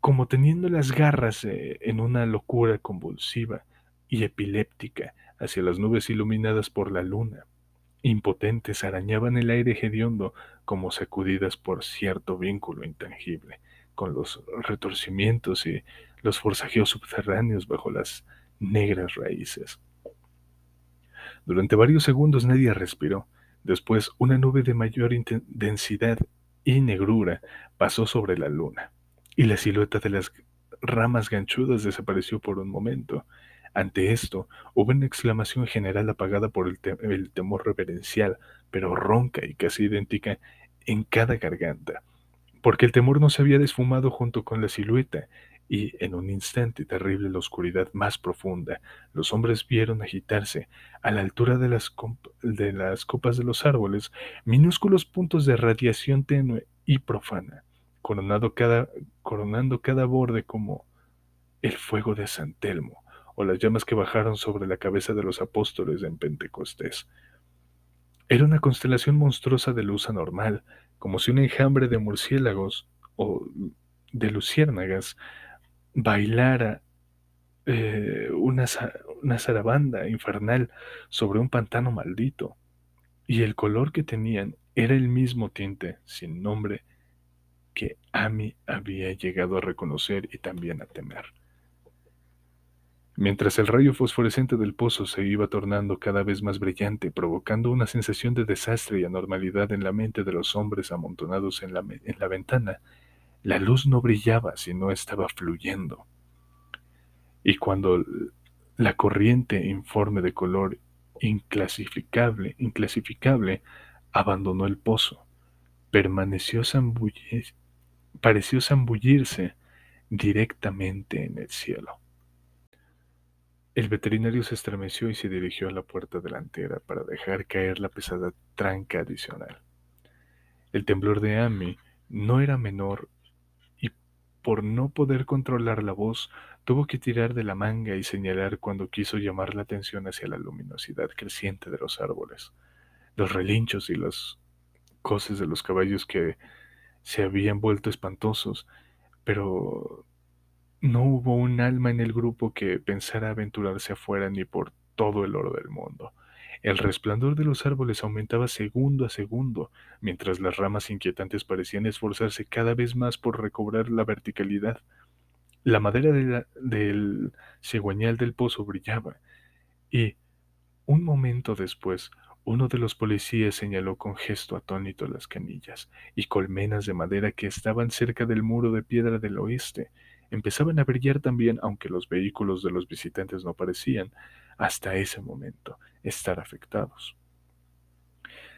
como teniendo las garras eh, en una locura convulsiva, y epiléptica hacia las nubes iluminadas por la luna. Impotentes arañaban el aire hediondo como sacudidas por cierto vínculo intangible, con los retorcimientos y los forzajeos subterráneos bajo las negras raíces. Durante varios segundos nadie respiró. Después, una nube de mayor densidad y negrura pasó sobre la luna, y la silueta de las ramas ganchudas desapareció por un momento. Ante esto, hubo una exclamación general apagada por el, temor reverencial, pero ronca y casi idéntica en cada garganta, porque el temor no se había desfumado junto con la silueta, y en un instante terrible la oscuridad más profunda, los hombres vieron agitarse, a la altura de las, copas de los árboles, minúsculos puntos de radiación tenue y profana, coronando cada borde como el fuego de San Telmo, o las llamas que bajaron sobre la cabeza de los apóstoles en Pentecostés. Era una constelación monstruosa de luz anormal, como si un enjambre de murciélagos o de luciérnagas bailara eh, una, una zarabanda infernal sobre un pantano maldito, y el color que tenían era el mismo tinte, sin nombre, que Amy había llegado a reconocer y también a temer. Mientras el rayo fosforescente del pozo se iba tornando cada vez más brillante, provocando una sensación de desastre y anormalidad en la mente de los hombres amontonados en la, en la ventana, la luz no brillaba, sino estaba fluyendo. Y cuando la corriente informe de color inclasificable, inclasificable abandonó el pozo, permaneció pareció zambullirse directamente en el cielo. El veterinario se estremeció y se dirigió a la puerta delantera para dejar caer la pesada tranca adicional. El temblor de Amy no era menor por no poder controlar la voz, tuvo que tirar de la manga y señalar cuando quiso llamar la atención hacia la luminosidad creciente de los árboles, los relinchos y las coces de los caballos que se habían vuelto espantosos, pero no hubo un alma en el grupo que pensara aventurarse afuera ni por todo el oro del mundo. El resplandor de los árboles aumentaba segundo a segundo, mientras las ramas inquietantes parecían esforzarse cada vez más por recobrar la verticalidad. La madera del cigüeñal del pozo brillaba, y, un momento después, uno de los policías señaló con gesto atónito las canillas y colmenas de madera que estaban cerca del muro de piedra del oeste. Empezaban a brillar también, aunque los vehículos de los visitantes no parecían, hasta ese momento, estar afectados.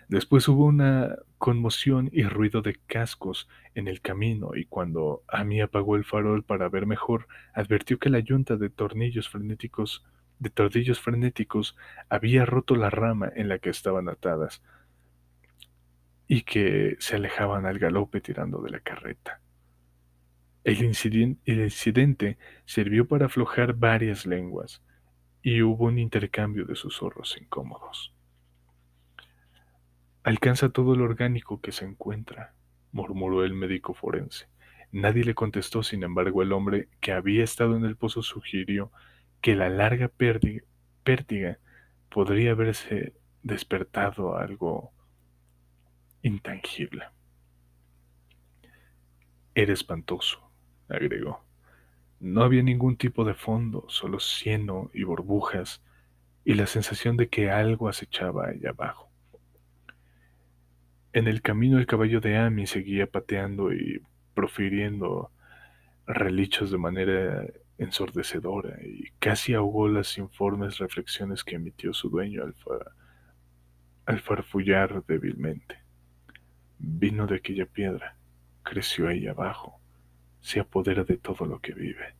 Después hubo una conmoción y ruido de cascos en el camino y cuando Amy apagó el farol para ver mejor, advirtió que la yunta de tornillos frenéticos de tordillos frenéticos había roto la rama en la que estaban atadas y que se alejaban al galope tirando de la carreta. El incidente, sirvió para aflojar varias lenguas, y hubo un intercambio de susurros incómodos. Alcanza todo lo orgánico que se encuentra, murmuró el médico forense. Nadie le contestó, sin embargo, el hombre que había estado en el pozo sugirió que la larga pértiga podría haberse despertado algo intangible. Era espantoso, agregó. No había ningún tipo de fondo, solo cieno y burbujas, y la sensación de que algo acechaba allá abajo. En el camino el caballo de Amy seguía pateando y profiriendo relichos de manera ensordecedora y casi ahogó las informes reflexiones que emitió su dueño al, al farfullar débilmente. Vino de aquella piedra, creció ahí abajo, se apodera de todo lo que vive,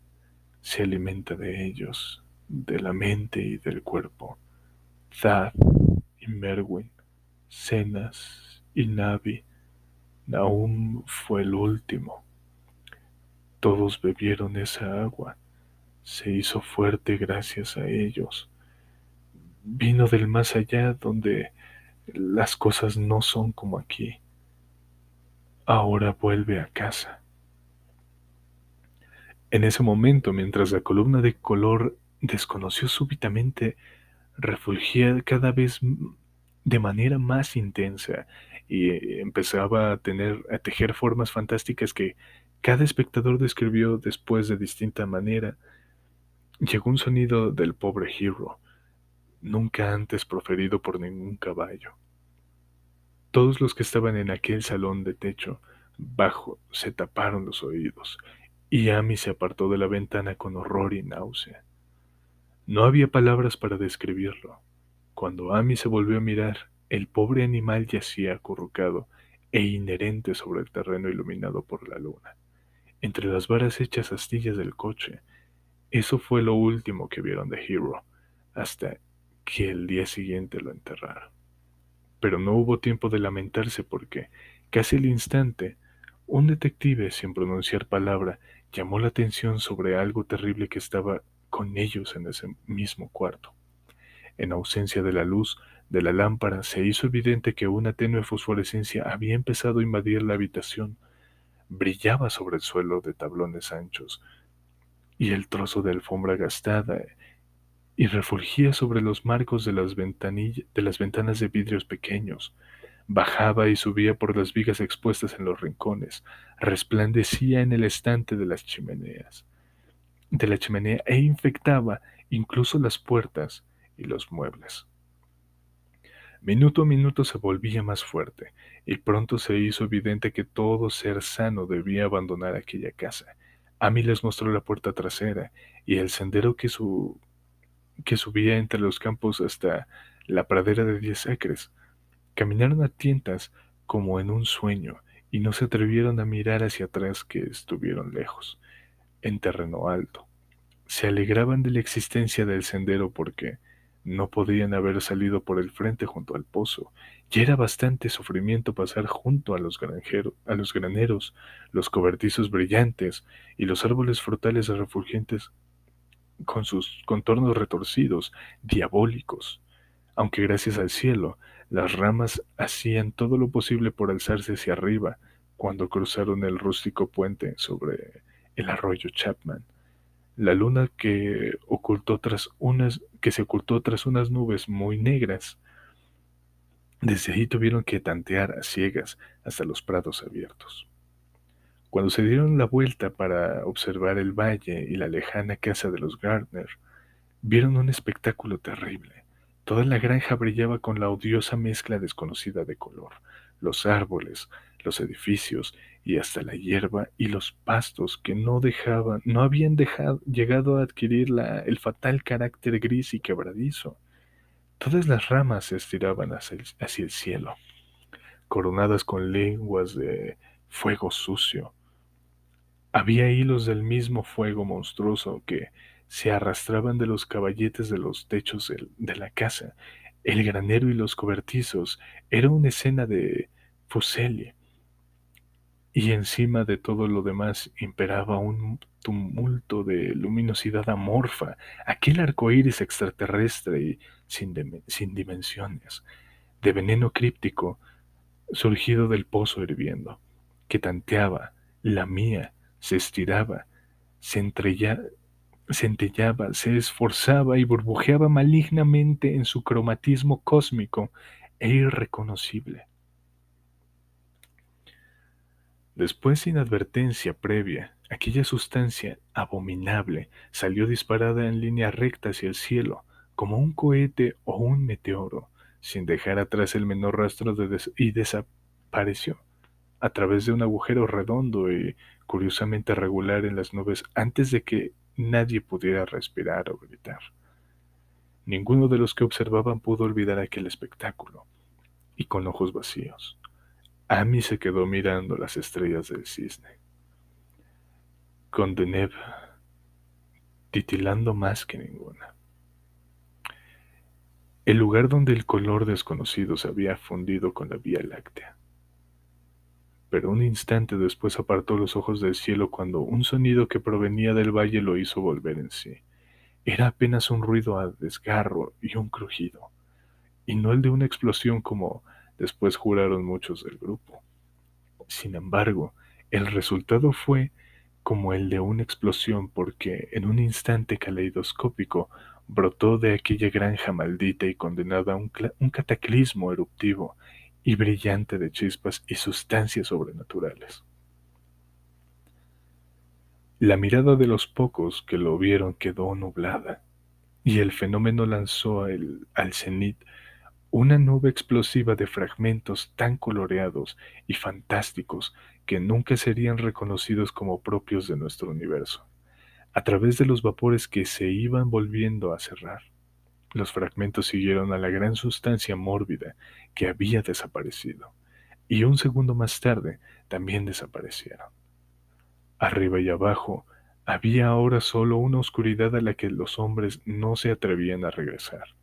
se alimenta de ellos, de la mente y del cuerpo. Thad y Merwin, Cenas y Navi, Naum fue el último. Todos bebieron esa agua, se hizo fuerte gracias a ellos. Vino del más allá donde las cosas no son como aquí. Ahora vuelve a casa. En ese momento, mientras la columna de color desconoció súbitamente, refulgía cada vez de manera más intensa y empezaba a tener a tejer formas fantásticas que cada espectador describió después de distinta manera. Llegó un sonido del pobre Hero, nunca antes proferido por ningún caballo. Todos los que estaban en aquel salón de techo bajo se taparon los oídos y Amy se apartó de la ventana con horror y náusea. No había palabras para describirlo. Cuando Amy se volvió a mirar, el pobre animal yacía acurrucado e inherente sobre el terreno iluminado por la luna, entre las varas hechas astillas del coche. Eso fue lo último que vieron de Hero, hasta que el día siguiente lo enterraron. Pero no hubo tiempo de lamentarse porque, casi al instante, un detective, sin pronunciar palabra, llamó la atención sobre algo terrible que estaba con ellos en ese mismo cuarto. En ausencia de la luz de la lámpara, se hizo evidente que una tenue fosforescencia había empezado a invadir la habitación. Brillaba sobre el suelo de tablones anchos y el trozo de alfombra gastada y refulgía sobre los marcos de las, de las ventanas de vidrios pequeños. Bajaba y subía por las vigas expuestas en los rincones, resplandecía en el estante de las chimeneas, de la chimenea e infectaba incluso las puertas y los muebles. Minuto a minuto se volvía más fuerte, y pronto se hizo evidente que todo ser sano debía abandonar aquella casa. Amy les mostró la puerta trasera y el sendero que, que subía entre los campos hasta la pradera de diez acres. Caminaron a tientas como en un sueño y no se atrevieron a mirar hacia atrás que estuvieron lejos, en terreno alto. Se alegraban de la existencia del sendero porque no podían haber salido por el frente junto al pozo, y era bastante sufrimiento pasar junto a los, a los graneros, los cobertizos brillantes y los árboles frutales refulgentes con sus contornos retorcidos, diabólicos. Aunque gracias al cielo, las ramas hacían todo lo posible por alzarse hacia arriba cuando cruzaron el rústico puente sobre el arroyo Chapman. La luna que ocultó tras unas que se ocultó tras unas nubes muy negras. Desde ahí tuvieron que tantear a ciegas hasta los prados abiertos. Cuando se dieron la vuelta para observar el valle y la lejana casa de los Gardner, vieron un espectáculo terrible. Toda la granja brillaba con la odiosa mezcla desconocida de color. Los árboles, los edificios y hasta la hierba y los pastos que no dejaban, no habían llegado a adquirir el fatal carácter gris y quebradizo. Todas las ramas se estiraban hacia el, hacia el cielo, coronadas con lenguas de fuego sucio. Había hilos del mismo fuego monstruoso que se arrastraban de los caballetes de los techos de la casa. El granero y los cobertizos era una escena de fuselie. Y encima de todo lo demás imperaba un tumulto de luminosidad amorfa, aquel arco iris extraterrestre y sin, sin dimensiones, de veneno críptico surgido del pozo hirviendo, que tanteaba, lamía, se estiraba, se centellaba, se esforzaba y burbujeaba malignamente en su cromatismo cósmico e irreconocible. Después, sin advertencia previa, aquella sustancia abominable salió disparada en línea recta hacia el cielo, como un cohete o un meteoro, sin dejar atrás el menor rastro de y desapareció a través de un agujero redondo y curiosamente regular en las nubes antes de que nadie pudiera respirar o gritar. Ninguno de los que observaban pudo olvidar aquel espectáculo, y con ojos vacíos, Amy se quedó mirando las estrellas del cisne, con Deneb titilando más que ninguna. El lugar donde el color desconocido se había fundido con la Vía Láctea pero un instante después apartó los ojos del cielo cuando un sonido que provenía del valle lo hizo volver en sí. Era apenas un ruido a desgarro y un crujido, y no el de una explosión como después juraron muchos del grupo. Sin embargo, el resultado fue como el de una explosión porque en un instante caleidoscópico brotó de aquella granja maldita y condenada un, un cataclismo eruptivo y brillante de chispas y sustancias sobrenaturales. La mirada de los pocos que lo vieron quedó nublada, y el fenómeno lanzó al cenit una nube explosiva de fragmentos tan coloreados y fantásticos que nunca serían reconocidos como propios de nuestro universo. a través de los vapores que se iban volviendo a cerrar. Los fragmentos siguieron a la gran sustancia mórbida que había desaparecido, y un segundo más tarde también desaparecieron. Arriba y abajo había ahora solo una oscuridad a la que los hombres no se atrevían a regresar.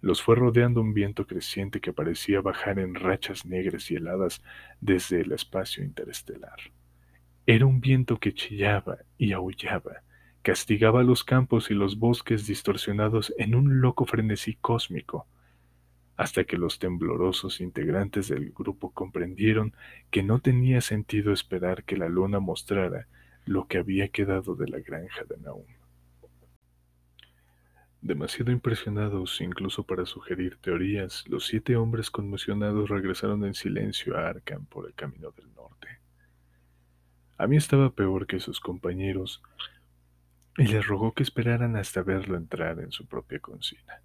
Los fue rodeando un viento creciente que parecía bajar en rachas negras y heladas desde el espacio interestelar. Era un viento que chillaba y aullaba, castigaba los campos y los bosques distorsionados en un loco frenesí cósmico, hasta que los temblorosos integrantes del grupo comprendieron que no tenía sentido esperar que la luna mostrara lo que había quedado de la granja de Naum. Demasiado impresionados incluso para sugerir teorías, los siete hombres conmocionados regresaron en silencio a Arkham por el camino del norte. A mí estaba peor que sus compañeros y les rogó que esperaran hasta verlo entrar en su propia cocina.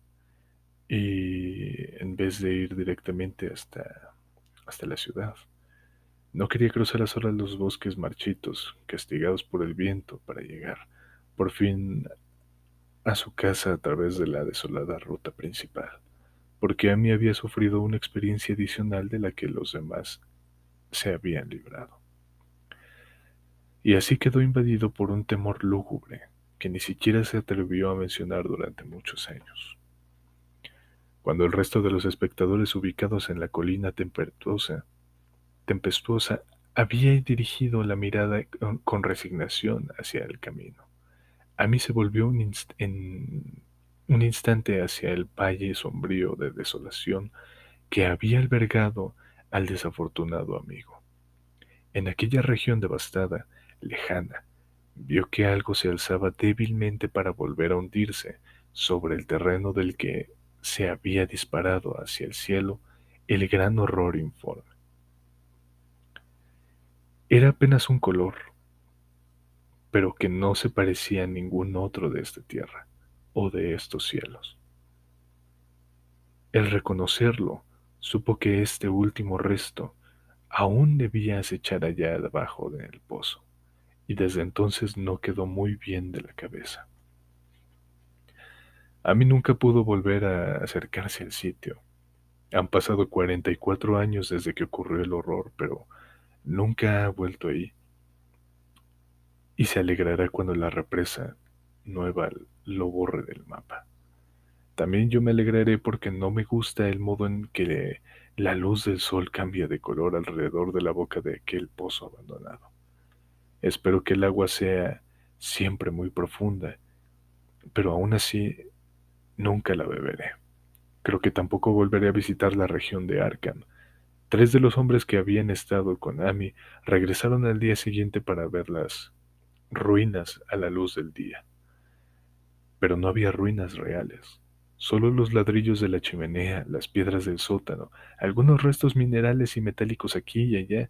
Y en vez de ir directamente hasta, hasta la ciudad, no quería cruzar a solas los bosques marchitos, castigados por el viento, para llegar, por fin, a su casa a través de la desolada ruta principal, porque a mí había sufrido una experiencia adicional de la que los demás se habían librado. Y así quedó invadido por un temor lúgubre que ni siquiera se atrevió a mencionar durante muchos años. Cuando el resto de los espectadores ubicados en la colina tempestuosa, tempestuosa había dirigido la mirada con resignación hacia el camino, a mí se volvió en un instante hacia el valle sombrío de desolación que había albergado al desafortunado amigo. En aquella región devastada, lejana, vio que algo se alzaba débilmente para volver a hundirse sobre el terreno del que se había disparado hacia el cielo el gran horror informe. Era apenas un color, pero que no se parecía a ningún otro de esta tierra o de estos cielos. El reconocerlo, supo que este último resto aún debía acechar allá debajo del pozo, y desde entonces no quedó muy bien de la cabeza. A mí nunca pudo volver a acercarse al sitio. Han pasado 44 años desde que ocurrió el horror, pero nunca ha vuelto ahí y se alegrará cuando la represa nueva lo borre del mapa. También yo me alegraré porque no me gusta el modo en que la luz del sol cambia de color alrededor de la boca de aquel pozo abandonado. Espero que el agua sea siempre muy profunda, pero aún así nunca la beberé. Creo que tampoco volveré a visitar la región de Arkham. Tres de los hombres que habían estado con Amy regresaron al día siguiente para verlas ruinas a la luz del día. Pero no había ruinas reales, solo los ladrillos de la chimenea, las piedras del sótano, algunos restos minerales y metálicos aquí y allá,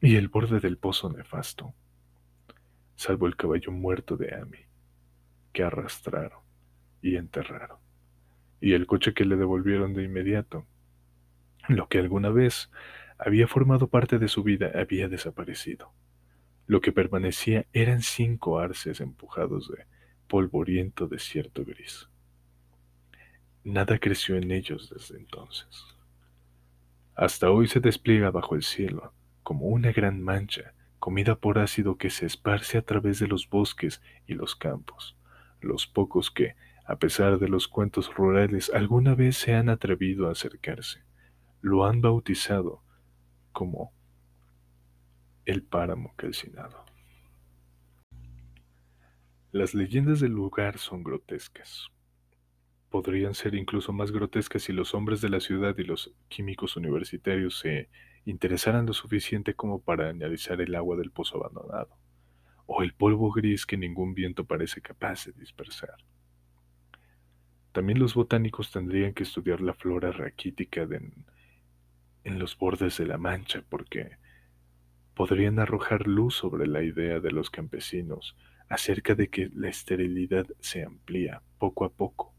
y el borde del pozo nefasto, salvo el caballo muerto de Amy, que arrastraron y enterraron, y el coche que le devolvieron de inmediato. Lo que alguna vez había formado parte de su vida había desaparecido. Lo que permanecía eran cinco arces empujados de polvoriento desierto gris. Nada creció en ellos desde entonces. Hasta hoy se despliega bajo el cielo, como una gran mancha, comida por ácido que se esparce a través de los bosques y los campos. Los pocos que, a pesar de los cuentos rurales, alguna vez se han atrevido a acercarse, lo han bautizado como el páramo calcinado. Las leyendas del lugar son grotescas. Podrían ser incluso más grotescas si los hombres de la ciudad y los químicos universitarios se interesaran lo suficiente como para analizar el agua del pozo abandonado, o el polvo gris que ningún viento parece capaz de dispersar. También los botánicos tendrían que estudiar la flora raquítica en los bordes de la mancha, porque podrían arrojar luz sobre la idea de los campesinos acerca de que la esterilidad se amplía poco a poco,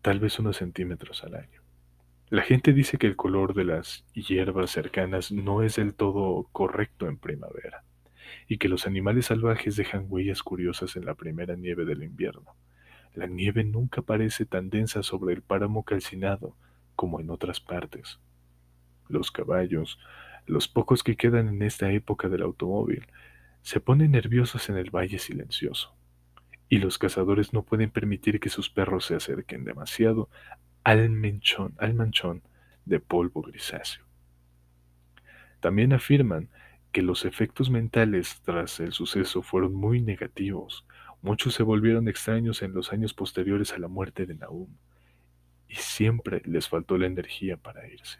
tal vez unos centímetros al año. La gente dice que el color de las hierbas cercanas no es del todo correcto en primavera, y que los animales salvajes dejan huellas curiosas en la primera nieve del invierno. La nieve nunca parece tan densa sobre el páramo calcinado como en otras partes. Los caballos, los pocos que quedan en esta época del automóvil, se ponen nerviosos en el valle silencioso, y los cazadores no pueden permitir que sus perros se acerquen demasiado al manchón, al manchón de polvo grisáceo. También afirman que los efectos mentales tras el suceso fueron muy negativos, Muchos se volvieron extraños en los años posteriores a la muerte de Nahum, y siempre les faltó la energía para irse.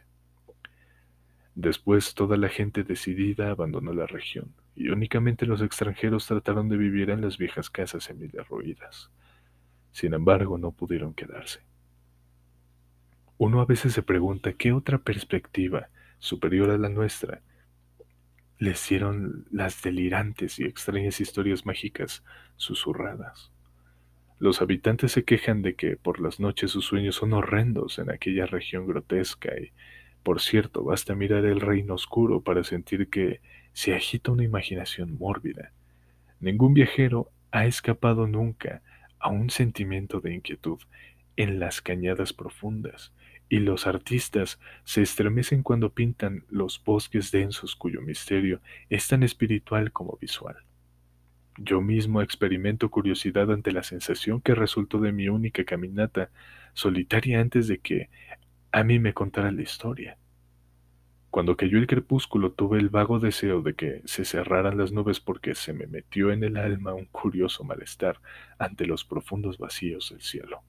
Después toda la gente decidida abandonó la región, y únicamente los extranjeros trataron de vivir en las viejas casas semi-derruidas. Sin embargo, no pudieron quedarse. Uno a veces se pregunta qué otra perspectiva, superior a la nuestra, le hicieron las delirantes y extrañas historias mágicas susurradas. Los habitantes se quejan de que por las noches sus sueños son horrendos en aquella región grotesca y, por cierto, basta mirar el reino oscuro para sentir que se agita una imaginación mórbida. Ningún viajero ha escapado nunca a un sentimiento de inquietud en las cañadas profundas, y los artistas se estremecen cuando pintan los bosques densos cuyo misterio es tan espiritual como visual. Yo mismo experimento curiosidad ante la sensación que resultó de mi única caminata solitaria antes de que a mí me contara la historia. Cuando cayó el crepúsculo tuve el vago deseo de que se cerraran las nubes porque se me metió en el alma un curioso malestar ante los profundos vacíos del cielo.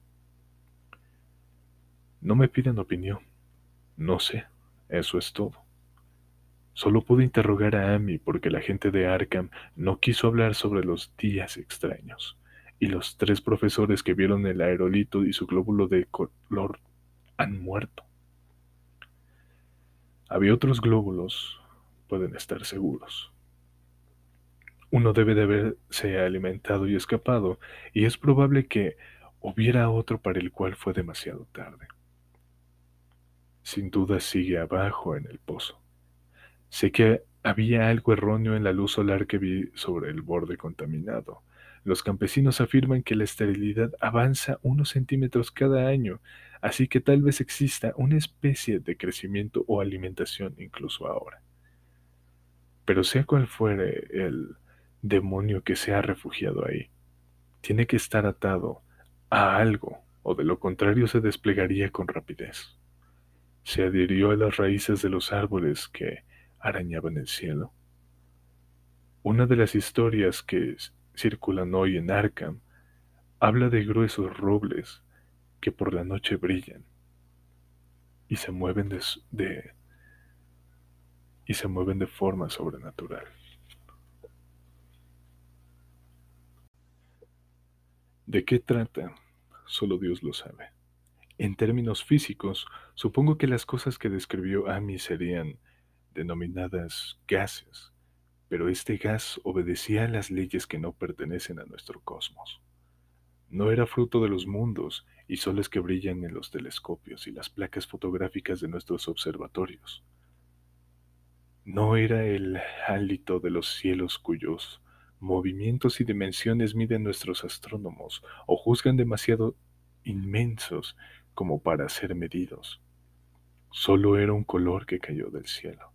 No me piden opinión. No sé, eso es todo. Solo pude interrogar a Amy porque la gente de Arkham no quiso hablar sobre los días extraños, y los tres profesores que vieron el aerolito y su glóbulo de color han muerto. Había otros glóbulos, pueden estar seguros. Uno debe de haberse alimentado y escapado, y es probable que hubiera otro para el cual fue demasiado tarde. Sin duda sigue abajo en el pozo. Sé que había algo erróneo en la luz solar que vi sobre el borde contaminado. Los campesinos afirman que la esterilidad avanza unos centímetros cada año, así que tal vez exista una especie de crecimiento o alimentación incluso ahora. Pero sea cual fuere el demonio que se ha refugiado ahí, tiene que estar atado a algo, o de lo contrario se desplegaría con rapidez se adhirió a las raíces de los árboles que arañaban el cielo. Una de las historias que circulan hoy en Arkham habla de gruesos robles que por la noche brillan y se mueven de, y se mueven de forma sobrenatural. ¿De qué trata? Solo Dios lo sabe. En términos físicos, supongo que las cosas que describió Amy serían denominadas gases, pero este gas obedecía a las leyes que no pertenecen a nuestro cosmos. No era fruto de los mundos y soles que brillan en los telescopios y las placas fotográficas de nuestros observatorios. No era el hálito de los cielos cuyos movimientos y dimensiones miden nuestros astrónomos o juzgan demasiado inmensos como para ser medidos. Solo era un color que cayó del cielo,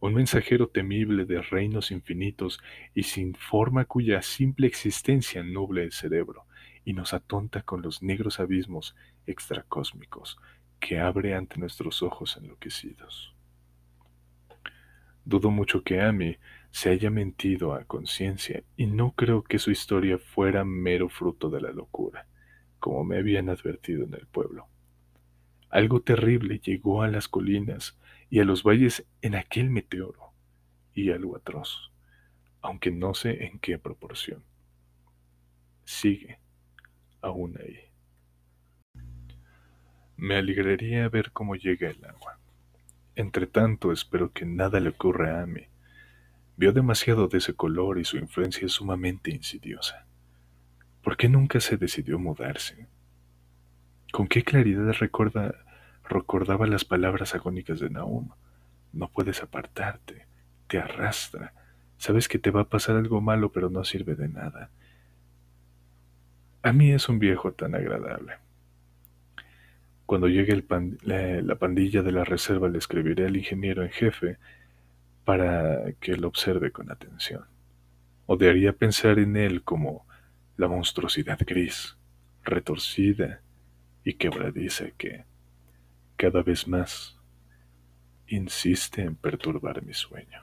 un mensajero temible de reinos infinitos y sin forma cuya simple existencia nuble el cerebro y nos atonta con los negros abismos extracósmicos que abre ante nuestros ojos enloquecidos. Dudo mucho que Amy se haya mentido a conciencia y no creo que su historia fuera mero fruto de la locura como me habían advertido en el pueblo. Algo terrible llegó a las colinas y a los valles en aquel meteoro, y algo atroz, aunque no sé en qué proporción. Sigue aún ahí. Me alegraría ver cómo llega el agua. Entre tanto, espero que nada le ocurra a mí. Vio demasiado de ese color y su influencia es sumamente insidiosa. ¿Por qué nunca se decidió mudarse? ¿Con qué claridad recuerda, recordaba las palabras agónicas de Nahum? No puedes apartarte, te arrastra, Sabes que te va a pasar algo malo, pero no sirve de nada. A mí es un viejo tan agradable. Cuando llegue la, pandilla de la reserva le escribiré al ingeniero en jefe para que lo observe con atención. Odiaría pensar en él como la monstruosidad gris, retorcida y quebradiza que, cada vez más, insiste en perturbar mi sueño.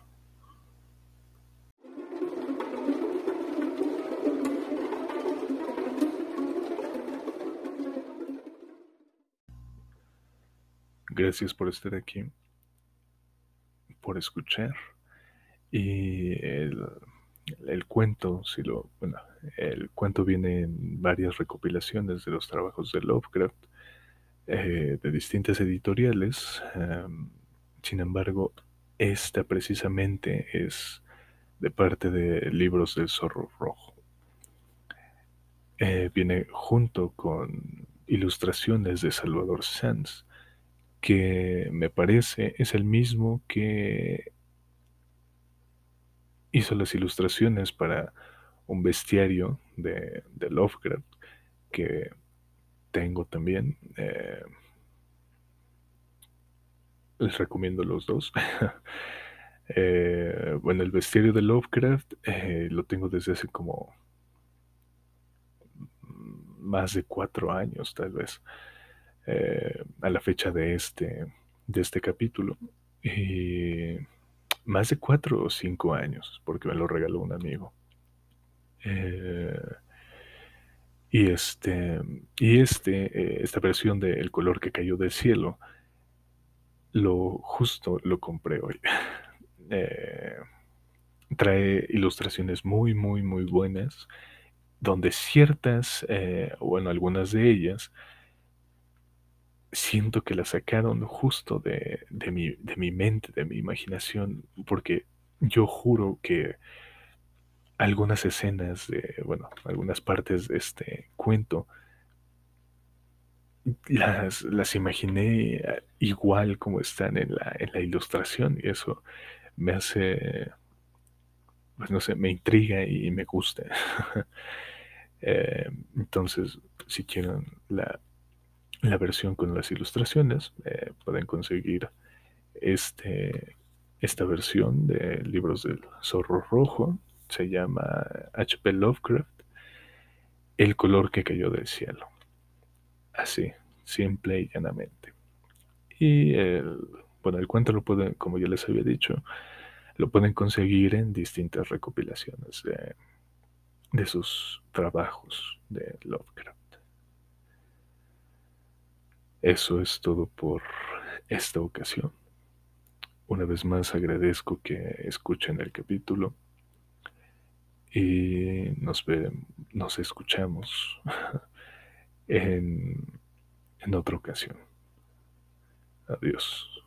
Gracias por estar aquí, por escuchar. Y el, cuento, si lo, bueno, el cuento viene en varias recopilaciones de los trabajos de Lovecraft, eh, de distintas editoriales. Em, sin embargo, esta precisamente es de parte de Libros del Zorro Rojo. Eh, viene junto con ilustraciones de Salvador Sanz que me parece es el mismo que hizo las ilustraciones para un bestiario de, Lovecraft que tengo también. Eh, les recomiendo los dos. [LAUGHS] Eh, bueno, el bestiario de Lovecraft eh, lo tengo desde hace como más de cuatro años, tal vez. A la fecha de este, de este capítulo. Y más de cuatro o cinco años, porque me lo regaló un amigo. Eh, y este, y este, eh, esta versión de El color que cayó del cielo, lo justo lo compré hoy. [LAUGHS] trae ilustraciones muy, muy, muy buenas, donde ciertas, bueno, algunas de ellas, siento que la sacaron justo de, mi, de mi mente, de mi imaginación, porque yo juro que algunas escenas de, bueno, algunas partes de este cuento, las, las imaginé igual como están en la, en la ilustración y eso me hace, pues no sé, me intriga y me gusta. [LAUGHS] Eh, entonces, si quieren la, la versión con las ilustraciones. Eh, pueden conseguir este, esta versión de libros del zorro rojo. Se llama H.P. Lovecraft. El color que cayó del cielo. Así, simple y llanamente. Y el, bueno, el cuento lo pueden, como ya les había dicho, lo pueden conseguir en distintas recopilaciones de, de sus trabajos de Lovecraft. Eso es todo por esta ocasión. Una vez más agradezco que escuchen el capítulo y nos, escuchamos [LAUGHS] en otra ocasión. Adiós.